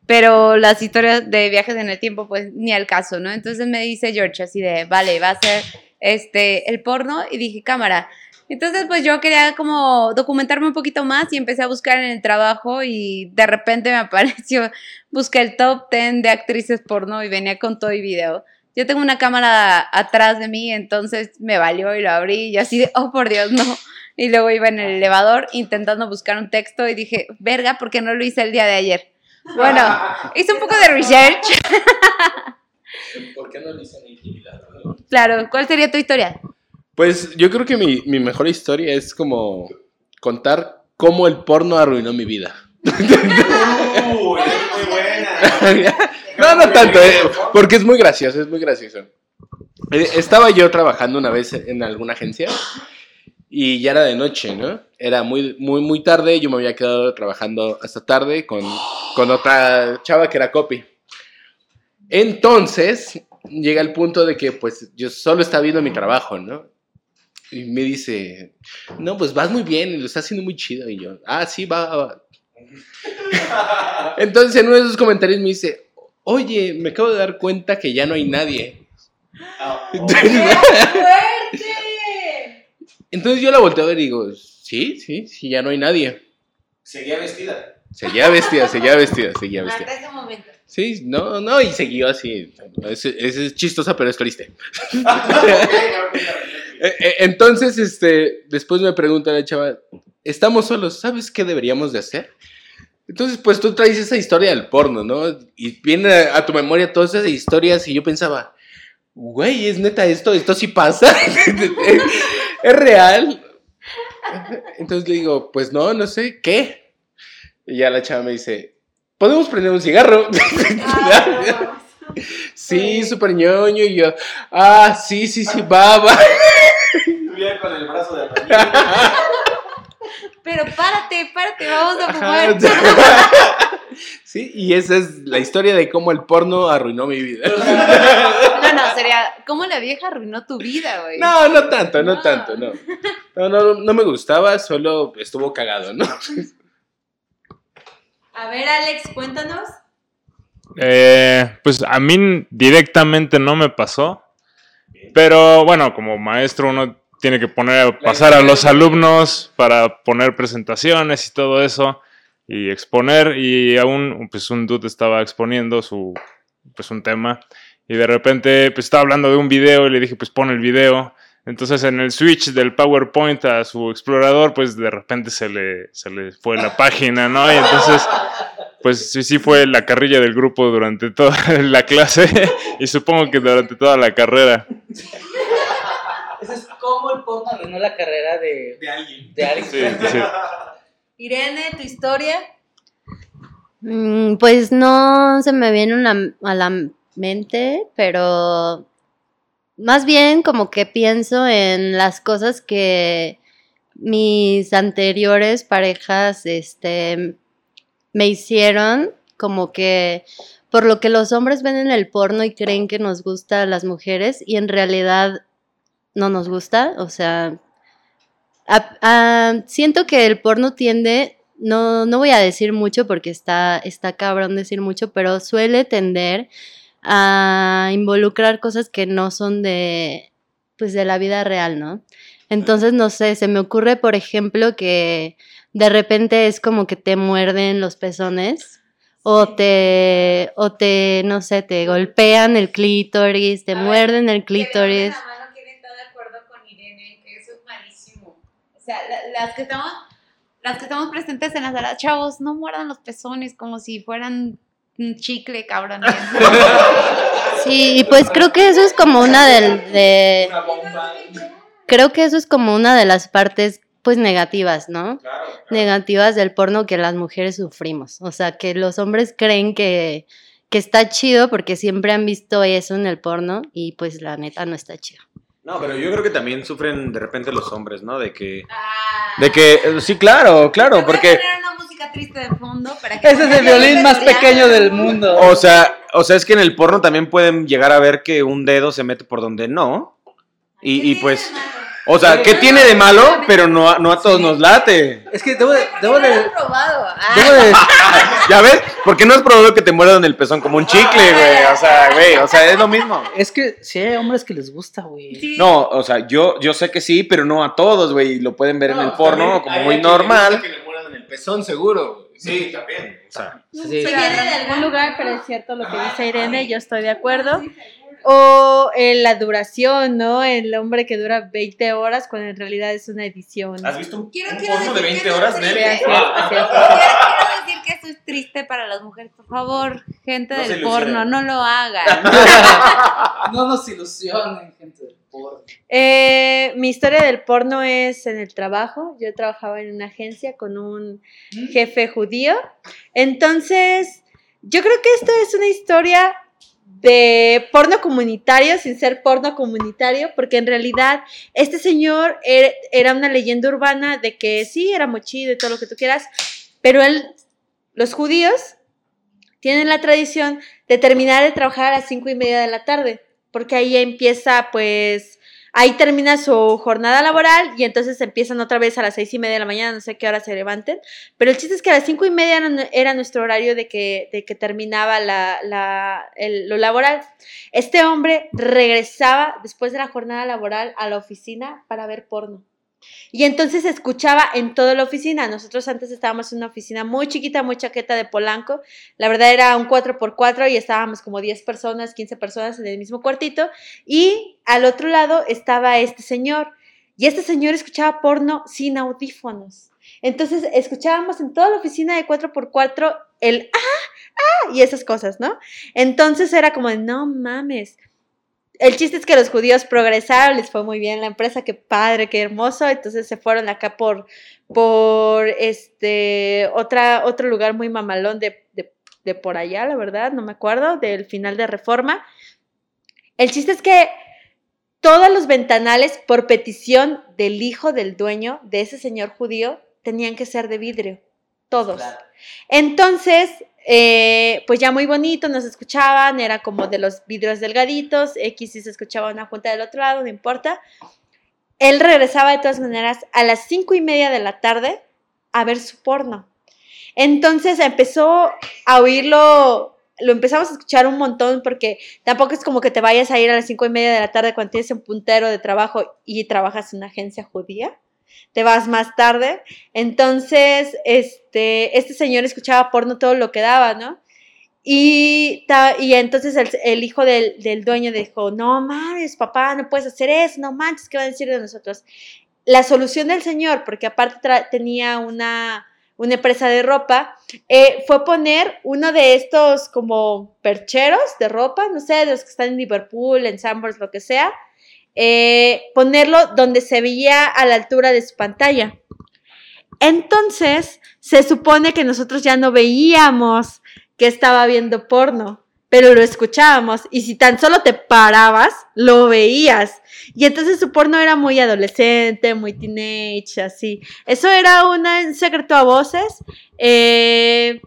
pero las historias de viajes en el tiempo, pues ni al caso, ¿no? Entonces me dice George así de, vale, va a ser este, el porno, y dije, cámara. Entonces, pues yo quería como documentarme un poquito más y empecé a buscar en el trabajo y de repente me apareció, busqué el top 10 de actrices porno y venía con todo y video. Yo tengo una cámara atrás de mí, entonces me valió y lo abrí y así de, oh por Dios, no. Y luego iba en el elevador intentando buscar un texto y dije, verga, ¿por qué no lo hice el día de ayer? Bueno, hice un poco de research. ¿Por qué no lo hice en intimidad? Claro, ¿cuál sería tu historia? Pues yo creo que mi, mi mejor historia es como contar cómo el porno arruinó mi vida. no, no tanto, eh, porque es muy gracioso, es muy gracioso. Eh, Estaba yo trabajando una vez en alguna agencia y ya era de noche, ¿no? Era muy, muy, muy tarde, yo me había quedado trabajando hasta tarde con, con otra chava que era copy. Entonces, llega el punto de que pues yo solo estaba viendo mi trabajo, ¿no? Y me dice, no, pues vas muy bien, y lo estás haciendo muy chido. Y yo, ah, sí, va, va. Entonces en uno de esos comentarios me dice, oye, me acabo de dar cuenta que ya no hay nadie. Entonces yo la volteo a ver y digo, sí, sí, sí, ya no hay nadie. Seguía vestida. Seguía vestida, seguía vestida, seguía vestida. Hasta ese momento. Sí, no, no, y siguió así. Es, es, es chistosa, pero es triste. Eh, eh, Entonces, este, después me pregunta la chava, estamos solos, ¿sabes qué deberíamos de hacer? Entonces, pues tú traes esa historia del porno, ¿no? Y viene a, tu memoria todas esas historias y yo pensaba, güey, es neta esto, esto sí pasa, es real. Entonces le digo, pues no, no sé, ¿qué? Y ya la chava me dice, ¿podemos prender un cigarro? sí, súper ñoño. Y yo, ah, sí, sí, sí, va, va. con el brazo de Pero párate, párate, vamos a fumar. Sí, y esa es la historia de cómo el porno arruinó mi vida. No, no, sería, ¿cómo la vieja arruinó tu vida, güey? No, no tanto, no tanto, no. No, no, no me gustaba, solo estuvo cagado, ¿no? A ver, Alex, cuéntanos. Eh, pues a mí directamente no me pasó. Pero bueno, como maestro uno tiene que poner pasar a los alumnos para poner presentaciones y todo eso y exponer y aún pues un dude estaba exponiendo su pues un tema y de repente pues estaba hablando de un video y le dije pues pon el video entonces en el switch del PowerPoint a su explorador pues de repente se le se le fue la página no y entonces pues sí, sí fue la carrilla del grupo durante toda la clase y supongo que durante toda la carrera. Ese es como el porno arruinó la carrera de, De alguien. de Alex. Sí, sí. Irene, tu historia. Mm, Pues no se me viene una, a la mente, pero más bien como que pienso en las cosas que mis anteriores parejas este, me hicieron, como que por lo que los hombres ven en el porno y creen que nos gusta a las mujeres y en realidad no nos gusta, o sea, siento que el porno tiende no, no voy a decir mucho porque está, está cabrón decir mucho, pero suele tender a involucrar cosas que no son de, pues, de la vida real, ¿no? Entonces, no sé, se me ocurre, por ejemplo, que de repente es como que te muerden los pezones o te, o te, no sé, te golpean el clítoris, te muerden el clítoris. de acuerdo con Irene, que eso es malísimo. O sea, las que estamos, las que estamos presentes en la sala, chavos, no muerdan los pezones como si fueran un chicle, cabrón. sí, y pues creo que eso es como una del, de... Creo que eso es como una de las partes pues negativas, ¿no? Negativas del porno que las mujeres sufrimos. O sea, que los hombres creen que, que está chido porque siempre han visto eso en el porno y pues la neta no está chido. No, pero yo creo que también sufren de repente los hombres, ¿no? De que... De que... Eh, sí, claro, claro, porque... una música triste de fondo para Ese es el violín más pequeño del mundo. O sea, o sea, es que en el porno también pueden llegar a ver que un dedo se mete por donde no. Y, y pues... O sea, ¿qué tiene de malo? Pero no, a, no a todos nos late. Es que debo de. Debo de, probado. debo de ¿Ya ves? ¿Por qué no has probado que te muerdan el pezón como un chicle, güey? O sea, güey, o sea, es lo mismo. Es que sí hay hombres que les gusta, güey. No, o sea, yo, yo sé que sí, pero no a todos, güey. Lo pueden ver en el porno como muy normal. Que le muerdan el pezón, seguro. Sí, también. O sea, Se viene de algún lugar, pero es cierto lo que dice Irene, yo estoy de acuerdo. O eh, la duración, ¿no? El hombre que dura 20 horas cuando en realidad es una edición. ¿Has visto un, Quiero- un quiero porno de decir 20 que horas, Nelly? Quiero, decir que esto es triste para las mujeres. Por favor, gente No del porno, no lo hagan. No nos ilusionen, gente del porno. Eh, mi historia del porno es en el trabajo. Yo trabajaba en una agencia con un jefe judío. Entonces, yo creo que esto es una historia de porno comunitario sin ser porno comunitario, porque en realidad este señor er- era una leyenda urbana de que sí, era muy chido y todo lo que tú quieras, pero él, los judíos tienen la tradición de terminar de trabajar a las cinco y media de la tarde, porque ahí empieza pues Ahí termina su jornada laboral y entonces empiezan otra vez a las seis y media de la mañana, no sé qué hora se levanten. Pero el chiste es que a las cinco y media era, nuestro horario de que, de que terminaba la, la- el- lo laboral. Este hombre regresaba después de la jornada laboral a la oficina para ver porno. Y entonces escuchaba en toda la oficina. Nosotros antes estábamos en una oficina muy chiquita, muy chaqueta de Polanco. La verdad era un 4x4 y estábamos como 10 personas, 15 personas en el mismo cuartito. Y al otro lado estaba este señor. Y este señor escuchaba porno sin audífonos. Entonces escuchábamos en toda la oficina de 4x4 el ah, ah y esas cosas, ¿no? Entonces era como no mames. El chiste es que los judíos progresaron, les fue muy bien la empresa, qué padre, qué hermoso. Entonces se fueron acá por, por este otra, otro lugar muy mamalón de, de, de por allá, la verdad, no me acuerdo, del final de reforma. El chiste es que todos los ventanales, por petición del hijo del dueño de ese señor judío, tenían que ser de vidrio. Todos. Entonces, eh, pues ya muy bonito, nos escuchaban, era como de los vidrios delgaditos, X si se escuchaba una junta del otro lado, no importa. Él regresaba de todas maneras a las cinco y media de la tarde a ver su porno. Entonces empezó a oírlo, lo empezamos a escuchar un montón porque tampoco es como que te vayas a ir a las cinco y media de la tarde cuando tienes un puntero de trabajo y trabajas en una agencia judía. Te vas más tarde. Entonces, este, este señor escuchaba porno todo lo que daba, ¿no? Y, ta- y entonces el, hijo del, del dueño dijo, no mames, papá, no puedes hacer eso, no manches, ¿qué van a decir de nosotros? La solución del señor, porque aparte tenía una, una empresa de ropa, eh, fue poner uno de estos como percheros de ropa, no sé, de los que están en Liverpool, en Sambors, lo que sea, eh, ponerlo donde se veía a la altura de su pantalla. Entonces, se supone que nosotros ya no veíamos que estaba viendo porno, pero lo escuchábamos y si tan solo te parabas, lo veías. Y entonces su porno era muy adolescente, muy teenage, así. Eso era una- un secreto a voces. Eh,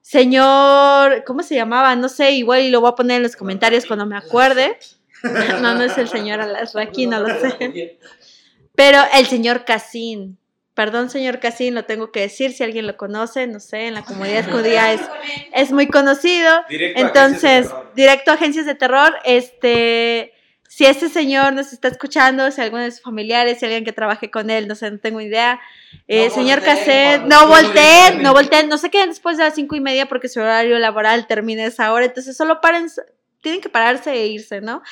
señor, ¿cómo se llamaba? No sé, igual y lo voy a poner en los comentarios cuando me acuerde. No, no es el señor Alasraqui, no lo sé. Pero el señor Casín. Perdón, señor Casín, lo tengo que decir. Si alguien lo conoce, no sé, en la comunidad judía es, es muy conocido. Directo Entonces, directo a agencias de terror. Este, si ese señor nos está escuchando, si alguno de sus familiares, si alguien que trabaje con él, no sé, no tengo idea. Eh, No señor cuando no volteen, no volteen. No se queden después de las cinco y media porque su horario laboral termina esa hora. Entonces, solo paren, tienen que pararse e irse, ¿no?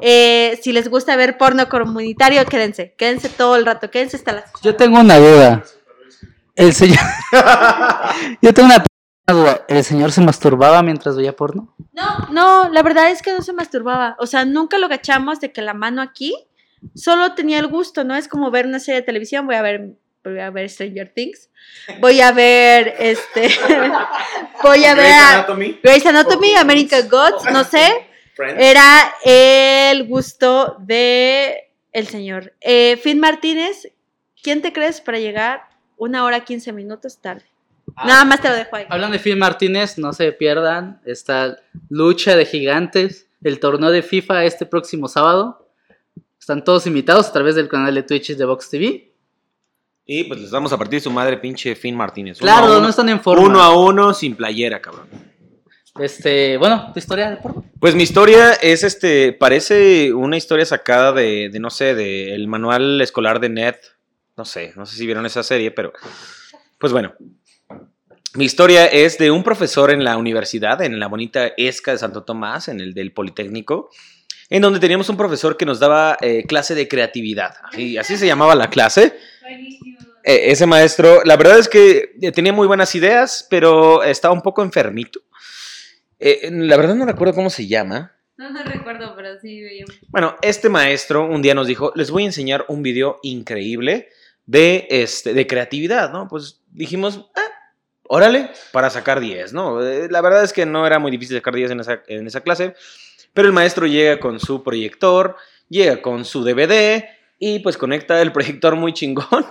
Eh, si les gusta ver porno comunitario, quédense, quédense todo el rato, quédense hasta las Yo tengo una duda. El señor. Yo tengo una duda. ¿El señor se masturbaba mientras veía porno? No, no, la verdad es que no se masturbaba. O sea, nunca lo cachamos de que la mano aquí solo tenía el gusto, ¿no? Es como ver una serie de televisión, voy a ver, voy a ver Stranger Things, voy a ver este, voy a ver Grey's Anatomy. Grey's Anatomy, American Gods, no sé. Friends. Era el gusto de el señor. Eh, Finn Martínez, ¿quién te crees para llegar una hora 15 minutos tarde? Nada más te lo dejo ahí. Hablan de Phil Martínez, no se pierdan esta lucha de gigantes, el torneo de FIFA este próximo sábado. Están todos invitados a través del canal de Twitch de Vox TV. Y pues les vamos a partir su madre, pinche Finn Martínez. Uno Claro, uno, no están en forma. Uno a uno, sin playera, cabrón. Este, bueno, tu historia de porno. Pues mi historia es este, parece una historia sacada de, de no sé, del manual escolar de Ned. No sé, no sé si vieron esa serie, pero pues bueno. Mi historia es de un profesor en la universidad, en la bonita ESCA de Santo Tomás, en el del Politécnico, en donde teníamos un profesor que nos daba eh, clase de creatividad. Y así se llamaba la clase. Eh, ese maestro, la verdad es que eh, tenía muy buenas ideas, pero estaba un poco enfermito. Eh, la verdad no recuerdo cómo se llama. No, no recuerdo, pero sí. Bueno, este maestro un día nos dijo, les voy a enseñar un video increíble de, este, de creatividad, ¿no? Pues dijimos, ah, órale, para sacar 10, ¿no? La verdad es que no era muy difícil sacar 10 en esa, en esa clase, pero el maestro llega con su proyector, llega con su DVD y pues conecta el proyector muy chingón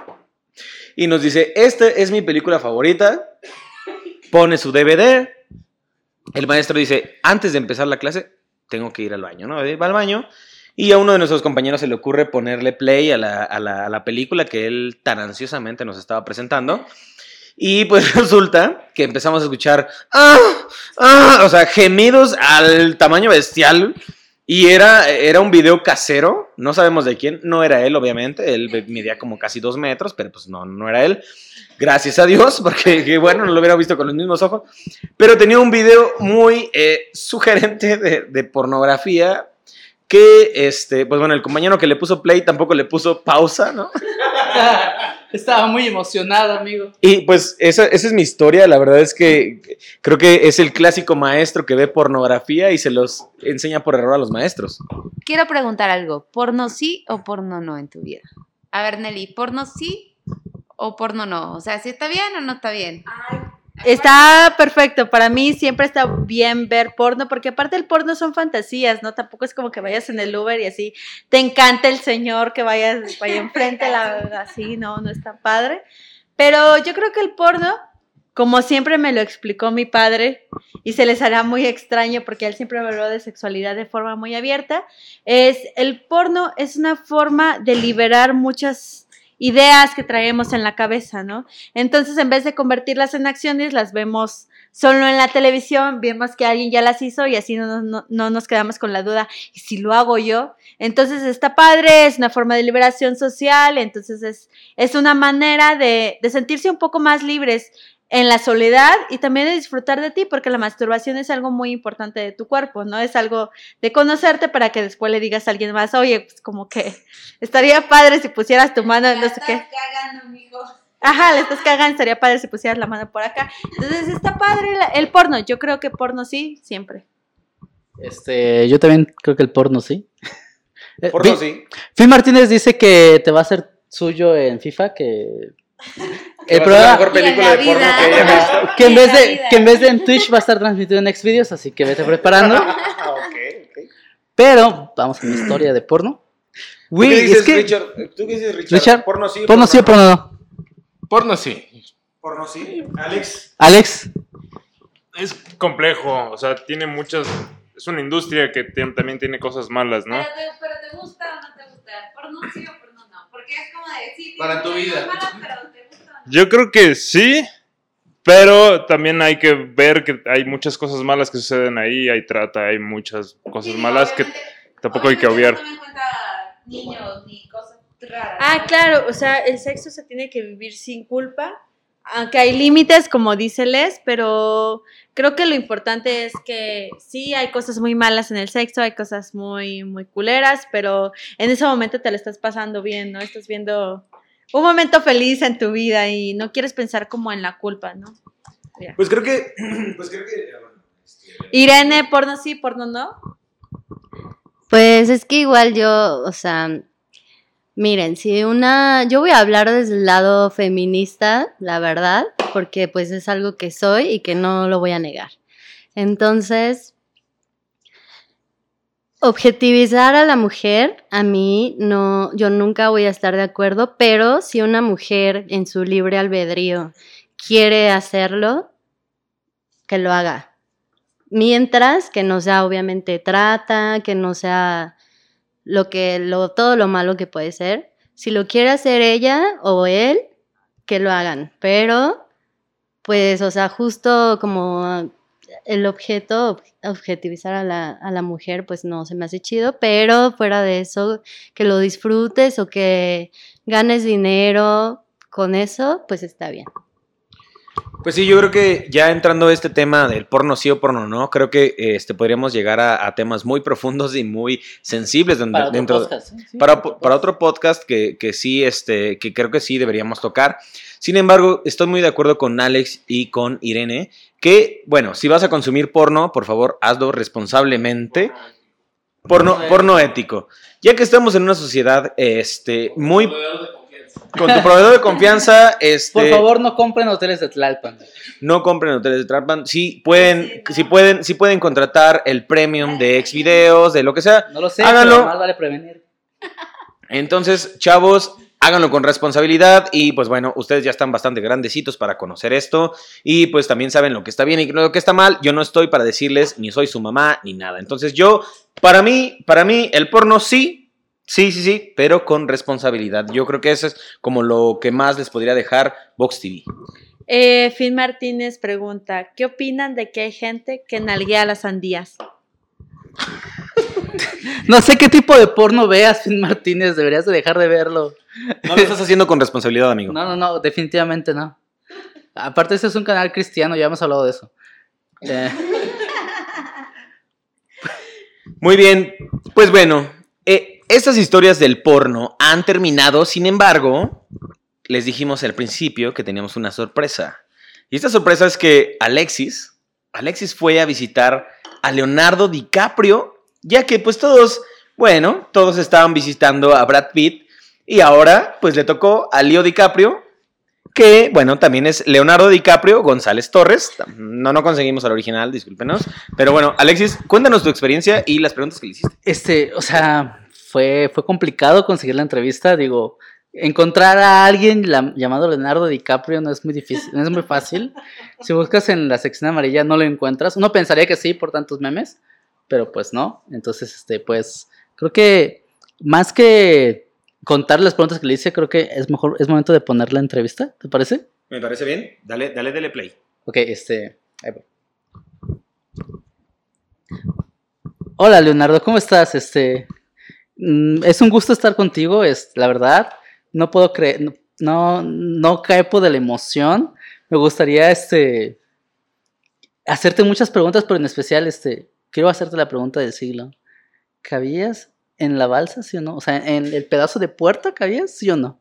y nos dice, esta es mi película favorita, pone su DVD, el maestro dice, antes de empezar la clase, tengo que ir al baño, ¿no? Va al baño y a uno de nuestros compañeros se le ocurre ponerle play a la, a la- a la película que él tan ansiosamente nos estaba presentando. Y pues resulta que empezamos a escuchar, ¡ah! ¡ah! O sea, gemidos al tamaño bestial. Y era, era un video casero, no sabemos de quién, no era él, obviamente, él medía como casi dos metros, pero pues no, no era él. Gracias a Dios, porque que bueno, no lo hubiera visto con los mismos ojos. Pero tenía un video muy eh, sugerente de, de pornografía que, este, pues bueno, el compañero que le puso play tampoco le puso pausa, ¿no? Estaba muy emocionado, amigo. Y pues esa, esa es mi historia, la verdad es que creo que es el clásico maestro que ve pornografía y se los enseña por error a los maestros. Quiero preguntar algo. ¿Porno sí o porno no en tu vida? A ver, Nelly, ¿porno sí o porno no? O sea, si está bien o no está bien. Está perfecto. Para mí siempre está bien ver porno, porque aparte el porno son fantasías, ¿no? Tampoco es como que vayas en el Uber y así te encanta el señor que vaya, vaya enfrente, así, no, no está padre. Pero yo creo que el porno, como siempre me lo explicó mi padre, y se les hará muy extraño porque él siempre me habló de sexualidad de forma muy abierta, es el porno es una forma de liberar muchas ideas que traemos en la cabeza, ¿no? Entonces, en vez de convertirlas en acciones, las vemos solo en la televisión, vemos que alguien ya las hizo y así no, no- no nos quedamos con la duda, ¿y si lo hago yo? Entonces está padre, es una forma de liberación social, entonces es, es una manera de, de sentirse un poco más libres en la soledad y también de disfrutar de ti, porque la masturbación es algo muy importante de tu cuerpo, ¿no? Es algo de conocerte para que después le digas a alguien más, oye, pues como que estaría padre si pusieras tu mano, en no sé qué. cagando, mijo. Ajá, le estás cagando, estaría padre si pusieras la mano por acá. Entonces está padre el porno. Yo creo que porno sí, siempre. Este, yo también creo que el porno sí. Eh, Por Phil- no, sí. Phil Martínez dice que te va a hacer suyo en FIFA, Que el la programa mejor película de la porno que haya visto. que en vez la de que en vez de en Twitch va a estar transmitido en Xvideos, así que vete preparando. Ah, ok, ok. Pero vamos a mi historia de porno. ¿Tú qué dices, es que Richard? ¿Tú qué dices, Richard? Richard, ¿Porno sí? porno sí o porno no. Porno sí. ¿Porno sí? ¿Alex? Alex, Es complejo, o sea, tiene muchas. Es una industria que también tiene cosas malas, ¿no? Pero, te, pero te gusta o no te gusta. Porno sí o porno no. Porque es como de sí, Para tu vida. malas, pero te Yo creo que sí, pero también hay que ver que hay muchas cosas malas que suceden ahí, hay trata, hay muchas cosas malas que tampoco hay que obviar. Niños ni cosas raras. Ah, claro, o sea, el sexo se tiene que vivir sin culpa, aunque hay límites, como dice Les, pero creo que lo importante es que sí hay cosas muy malas en el sexo, hay cosas muy, muy culeras, pero en ese momento te lo estás pasando bien, ¿no? Estás viendo un momento feliz en tu vida y no quieres pensar como en la culpa, ¿no? Pues creo que, pues creo que... Irene, porno sí, porno no. Pues es que igual yo, o sea, miren, si una, yo voy a hablar desde el lado feminista, la verdad, porque pues es algo que soy y que no lo voy a negar. Entonces, objetivizar a la mujer, a mí no, yo nunca voy a estar de acuerdo, pero si una mujer en su libre albedrío quiere hacerlo, que lo haga. Mientras que no sea obviamente trata, que no sea lo que lo todo lo malo que puede ser. Si lo quiere hacer ella o él, que lo hagan, pero pues o sea, justo como el objeto, objetivizar a la, a la, mujer, pues no se me hace chido, pero fuera de eso, que lo disfrutes o que ganes dinero con eso, pues está bien. Pues sí, yo creo que ya entrando a este tema del porno sí o porno no, creo que este, podríamos llegar a, temas muy profundos y muy sensibles para dentro, otro podcast, ¿sí? para, para, otro podcast que, que, sí, este, que creo que sí deberíamos tocar. Sin embargo, estoy muy de acuerdo con Alex y con Irene, que, bueno, si vas a consumir porno, por favor, hazlo responsablemente. Porno, porno ético. Ya que estamos en una sociedad este, muy con tu proveedor de confianza, este. Por favor, no compren hoteles de Tlalpan. No compren hoteles de Tlalpan. Sí pueden, sí pueden, sí pueden contratar el premium de ex videos, de lo que sea. No lo sé, háganlo. pero más vale prevenir. Entonces, chavos, háganlo con responsabilidad y pues bueno, ustedes ya están bastante grandecitos para conocer esto y pues también saben lo que está bien y lo que está mal. Yo no estoy para decirles ni soy su mamá ni nada. Entonces, yo para mí, para mí el porno sí Sí, sí, sí, pero con responsabilidad. Yo creo que eso es como lo que más les podría dejar Vox TV. Eh, Finn Martínez pregunta, ¿qué opinan de que hay gente que nalguea las sandías? no sé qué tipo de porno veas, Finn Martínez, deberías de dejar de verlo. No lo estás haciendo con responsabilidad, amigo. No, no, no, definitivamente no. Aparte, este es un canal cristiano, ya hemos hablado de eso. Eh. Muy bien, pues bueno, eh, estas historias del porno han terminado, sin embargo, les dijimos al principio que teníamos una sorpresa. Y esta sorpresa es que Alexis, Alexis fue a visitar a Leonardo DiCaprio, ya que pues todos, bueno, todos estaban visitando a Brad Pitt y ahora pues le tocó a Leo DiCaprio, que bueno, también es Leonardo DiCaprio González Torres. No, no conseguimos al original, discúlpenos. Pero bueno, Alexis, cuéntanos tu experiencia y las preguntas que le hiciste. Este, o sea, fue, fue complicado conseguir la entrevista. Digo, encontrar a alguien llamado Leonardo DiCaprio no es muy difícil, no es muy fácil. Si buscas en la sección amarilla no lo encuentras. Uno pensaría que sí por tantos memes, pero pues no. Entonces, este, pues creo que más que contar las preguntas que le hice, creo que es mejor, es momento de poner la entrevista, ¿te parece? Me parece bien. Dale, dale, dale play. Ok, este. Ahí. Hola Leonardo, ¿cómo estás? Este. Mm, es un gusto estar contigo, es la verdad. No puedo creer, no, no, no de la emoción. Me gustaría este hacerte muchas preguntas, pero en especial este quiero hacerte la pregunta del siglo. ¿Cabías en la balsa, sí o no? O sea, en el pedazo de puerta cabías, sí o no?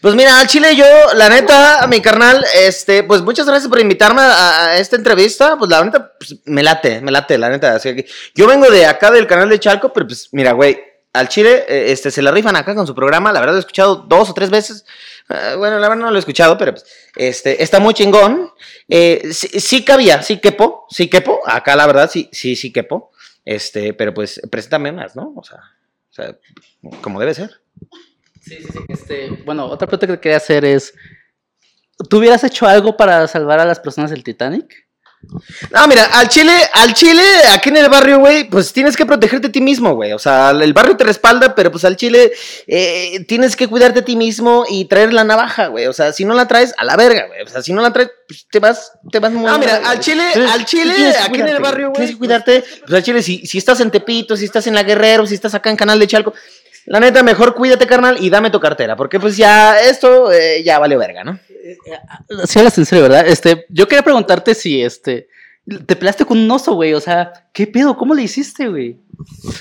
Pues mira, al Chile yo, la neta, mi carnal, este, pues muchas gracias por invitarme a, esta entrevista. Pues la neta, pues, me late, me late, la neta. Yo vengo de acá del canal de Chalco, pero pues mira, güey, al Chile, eh, este, se la rifan acá con su programa. La verdad, lo he escuchado dos o tres veces. Uh, bueno, la verdad no lo he escuchado, pero pues, este, está muy chingón. Eh, sí, sí, cabía, sí quepo, sí quepo. Acá, la verdad, sí, sí, sí quepo. Este, pero pues, preséntame más, ¿no? O sea, o sea, como debe ser. Sí, sí, sí. Este, bueno, otra pregunta que quería hacer es: ¿tú hubieras hecho algo para salvar a las personas del Titanic? No, mira, al chile, al chile, aquí en el barrio, güey, pues tienes que protegerte a ti mismo, güey. O sea, el barrio te respalda, pero pues al chile eh, tienes que cuidarte a ti mismo y traer la navaja, güey. O sea, si no la traes, a la verga, güey. O sea, si no la traes, pues te vas, te vas muy Ah, mira, al chile, Entonces, al chile, aquí en el barrio, güey. Tienes que cuidarte, pues al chile, si, si estás en Tepito, si estás en La Guerrero, si estás acá en Canal de Chalco, la neta, mejor cuídate, carnal, y dame tu cartera. Porque pues ya, esto eh, ya vale verga, ¿no? Sí, hablas en serio, ¿verdad? Este, yo quería preguntarte si este. Te peleaste con un oso, güey. O sea, ¿qué pedo? ¿Cómo le hiciste, güey?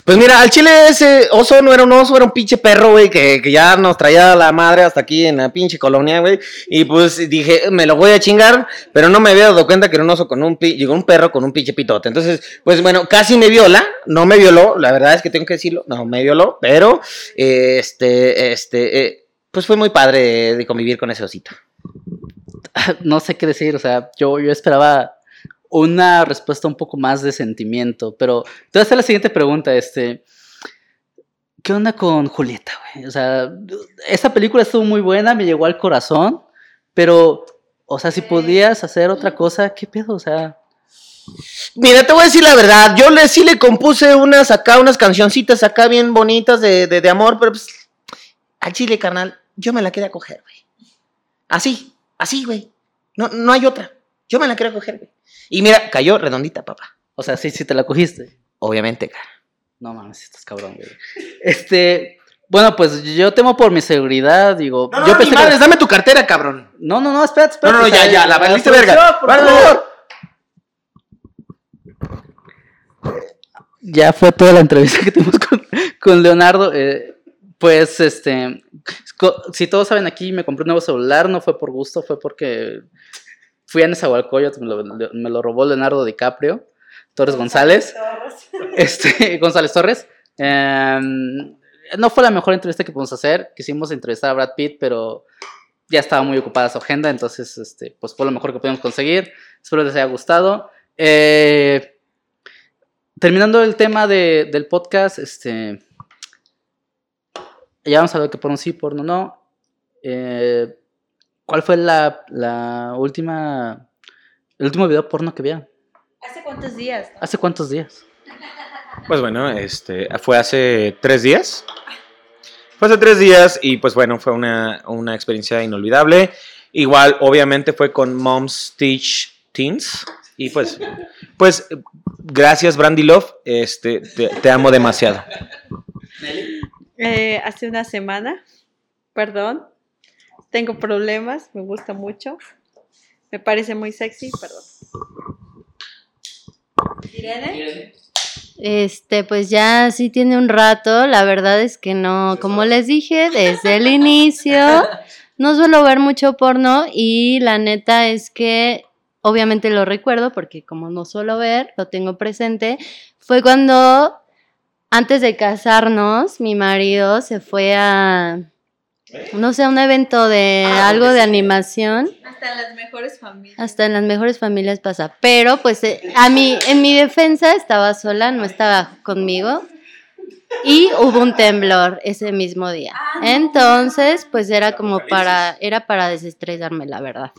Pues mira, al chile ese oso no era un oso, era un pinche perro, güey, que, que ya nos traía la madre hasta aquí en la pinche colonia, güey. Y pues dije, me lo voy a chingar, pero no me había dado cuenta que era un oso con un, llegó un perro con un pinche pitote. Entonces, pues bueno, casi me viola, no me violó, la verdad es que tengo que decirlo, no me violó, pero este, este, eh, pues fue muy padre de convivir con ese osito. No sé qué decir. O sea, yo, yo esperaba una respuesta un poco más de sentimiento. Pero te voy a hacer la siguiente pregunta. Este. ¿Qué onda con Julieta, güey? O sea, esa película estuvo muy buena, me llegó al corazón. Pero, o sea, si podías hacer otra cosa, ¿qué pedo? O sea. Mira, te voy a decir la verdad. Yo le sí le compuse unas acá, unas cancioncitas acá bien bonitas de, de, de amor, pero pues al chile, carnal, yo me la quería coger, güey. Así, así, güey. No, no hay otra. Yo me la quería coger, güey. Y mira, cayó redondita, papá. O sea, sí, sí te la cogiste. Obviamente, cara. No mames, estás cabrón, güey. Este. Bueno, pues yo temo por mi seguridad, digo. No, no, yo no, pensé que- dame tu cartera, cabrón. No, no, no, espérate, espérate. no, no, ya, ya, la valiste verga. por Por favor. Ya fue toda la entrevista que tuvimos con, con Leonardo. eh, pues, este. Si todos saben aquí, me compré un nuevo celular, no fue por gusto, fue porque fui a Nezahualcóyotl, me lo, me lo robó Leonardo DiCaprio, Torres González. Este, González Torres. Em, no fue la mejor entrevista que pudimos hacer. Quisimos entrevistar a Brad Pitt, pero ya estaba muy ocupada su agenda, entonces este, pues fue lo mejor que pudimos conseguir. Espero les haya gustado. Eh, terminando el tema de- del podcast, este, ya vamos a ver qué porno sí, porno no. Eh, ¿Cuál fue la, la última, el último video porno que vieron? ¿Hace cuántos días? ¿Hace cuántos días? Pues bueno, este, fue hace tres días. Fue hace tres días y pues bueno, fue una, una experiencia inolvidable. Igual, obviamente fue con Moms Teach Teens. Y pues, pues, gracias Brandy Love, este, te, te amo demasiado. Eh, hace una semana, perdón, tengo problemas, me gusta mucho, me parece muy sexy, perdón. Irene, Este, pues ya sí tiene un rato, la verdad es que no, como les dije desde el inicio, no suelo ver mucho porno y la neta es que obviamente lo recuerdo porque como no suelo ver, lo tengo presente, fue cuando antes de casarnos mi marido se fue a, no sé, un evento de algo de animación. hasta en las mejores familias. Hasta en las mejores familias pasa. Pero pues eh, a mí, en mi defensa estaba sola, no estaba conmigo. Y hubo un temblor ese mismo día. Entonces, pues era como para, era para desestresarme, la verdad.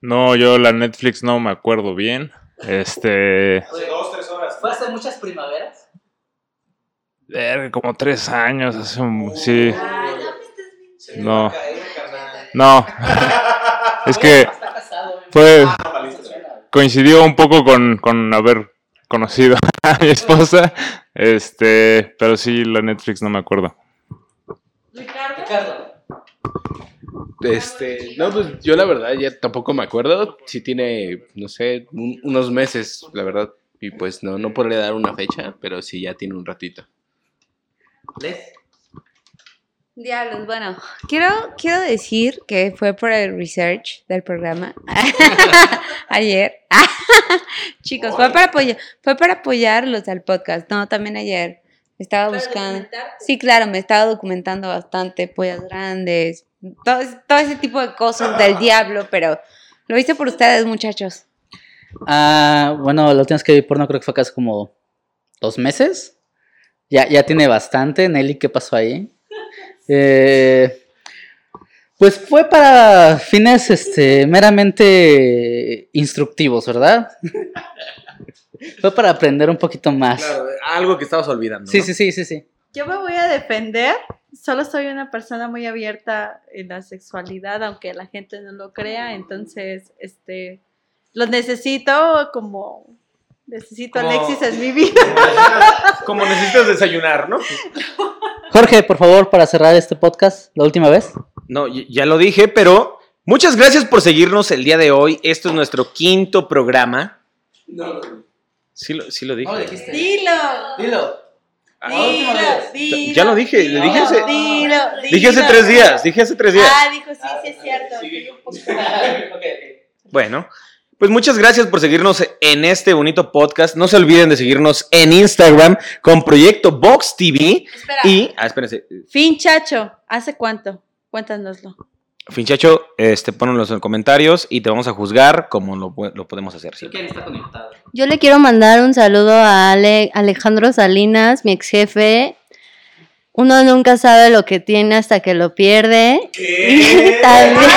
No, yo la Netflix no me acuerdo bien. Este. ¿Fue hace muchas primaveras? Como tres años, hace un. Sí. No. No. Es que fue. Coincidió un poco con, con haber conocido a mi esposa. Este. Pero sí, la Netflix no me acuerdo. Ricardo, Este, no, pues yo la verdad ya tampoco me acuerdo. Sí tiene, no sé, un- unos meses, la verdad. Y pues no, no podría dar una fecha, pero sí ya tiene un ratito. Diablos, bueno, quiero, quiero decir que fue por el research del programa ayer. Chicos, fue para apoyar, fue para apoyarlos al podcast. No, también ayer estaba buscando. Sí, claro, me estaba documentando bastante, pollas grandes, todo, ese- todo ese tipo de cosas del diablo, pero lo hice por ustedes, muchachos. Ah, bueno, la última vez que vi porno creo que fue casi como dos meses. Ya, ya tiene bastante. Nelly, ¿qué pasó ahí? Eh, Pues fue para fines este, meramente instructivos, ¿verdad? fue para aprender un poquito más. Claro, algo que estabas olvidando. Sí, ¿no? sí, sí, sí, sí. Yo me voy a defender. Solo soy una persona muy abierta en la sexualidad, aunque la gente no lo crea. Entonces, este, lo necesito como necesito Como- Alexis en mi vida. Como necesitas desayunar, ¿no? Jorge, por favor, para cerrar este podcast, la última vez. No, ya lo dije, pero muchas gracias por seguirnos el día de hoy. Esto es nuestro quinto programa. Sí lo, sí lo dije. Dilo. Dilo. Dilo, dilo, Ya lo dije, le dije hace- Dilo, Dije hace dilo. tres días, dije hace tres días. Ah, dijo, sí, sí es cierto. estoy un poco- Bueno, pues muchas gracias por seguirnos en este bonito podcast. No se olviden de seguirnos en Instagram con Proyecto Box TV. Espera. Y, ah, espérense, Finchacho, ¿hace cuánto? Cuéntanoslo. Finchacho, este, ponlo en los comentarios y te vamos a juzgar como lo, podemos hacer. sí. ¿Quién está conectado? Yo le quiero mandar un saludo a Ale- Alejandro Salinas, mi ex jefe. Uno nunca sabe lo que tiene hasta que lo pierde. Y también,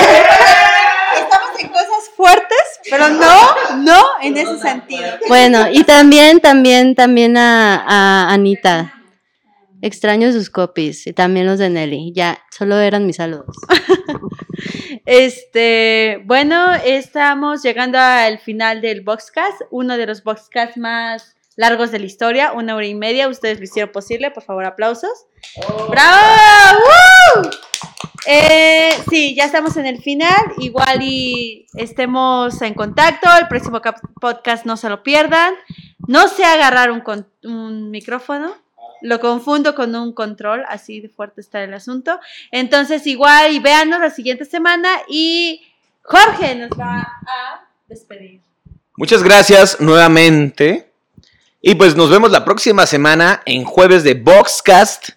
Estamos en cosas fuertes, pero no, no en ese sentido. bueno, y también, también, también a, Anita. Extraño sus copies y también los de Nelly. Ya, solo eran mis saludos. Este, bueno, estamos llegando al final del Boxcast, uno de los Boxcasts más largos de la historia, una hora y media. Ustedes lo hicieron posible, por favor, aplausos. ¡Bravo! ¡Woo! Eh, sí, ya estamos en el final. Igual y estemos en contacto. El próximo podcast no se lo pierdan. No sé agarrar un, con- un micrófono. Lo confundo con un control, así de fuerte está el asunto. Entonces, igual y véanos la siguiente semana y Jorge nos va a despedir. Muchas gracias nuevamente. Y pues nos vemos la próxima semana en jueves de Boxcast.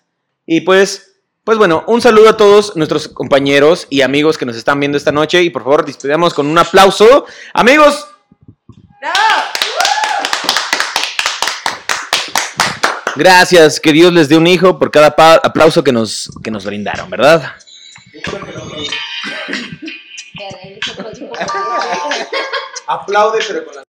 Y pues, pues bueno, un saludo a todos nuestros compañeros y amigos que nos están viendo esta noche. Y por favor, despedamos con un aplauso. Amigos, gracias. Que Dios les dé un hijo por cada aplauso que nos, que nos brindaron, ¿verdad? Aplaude, pero con las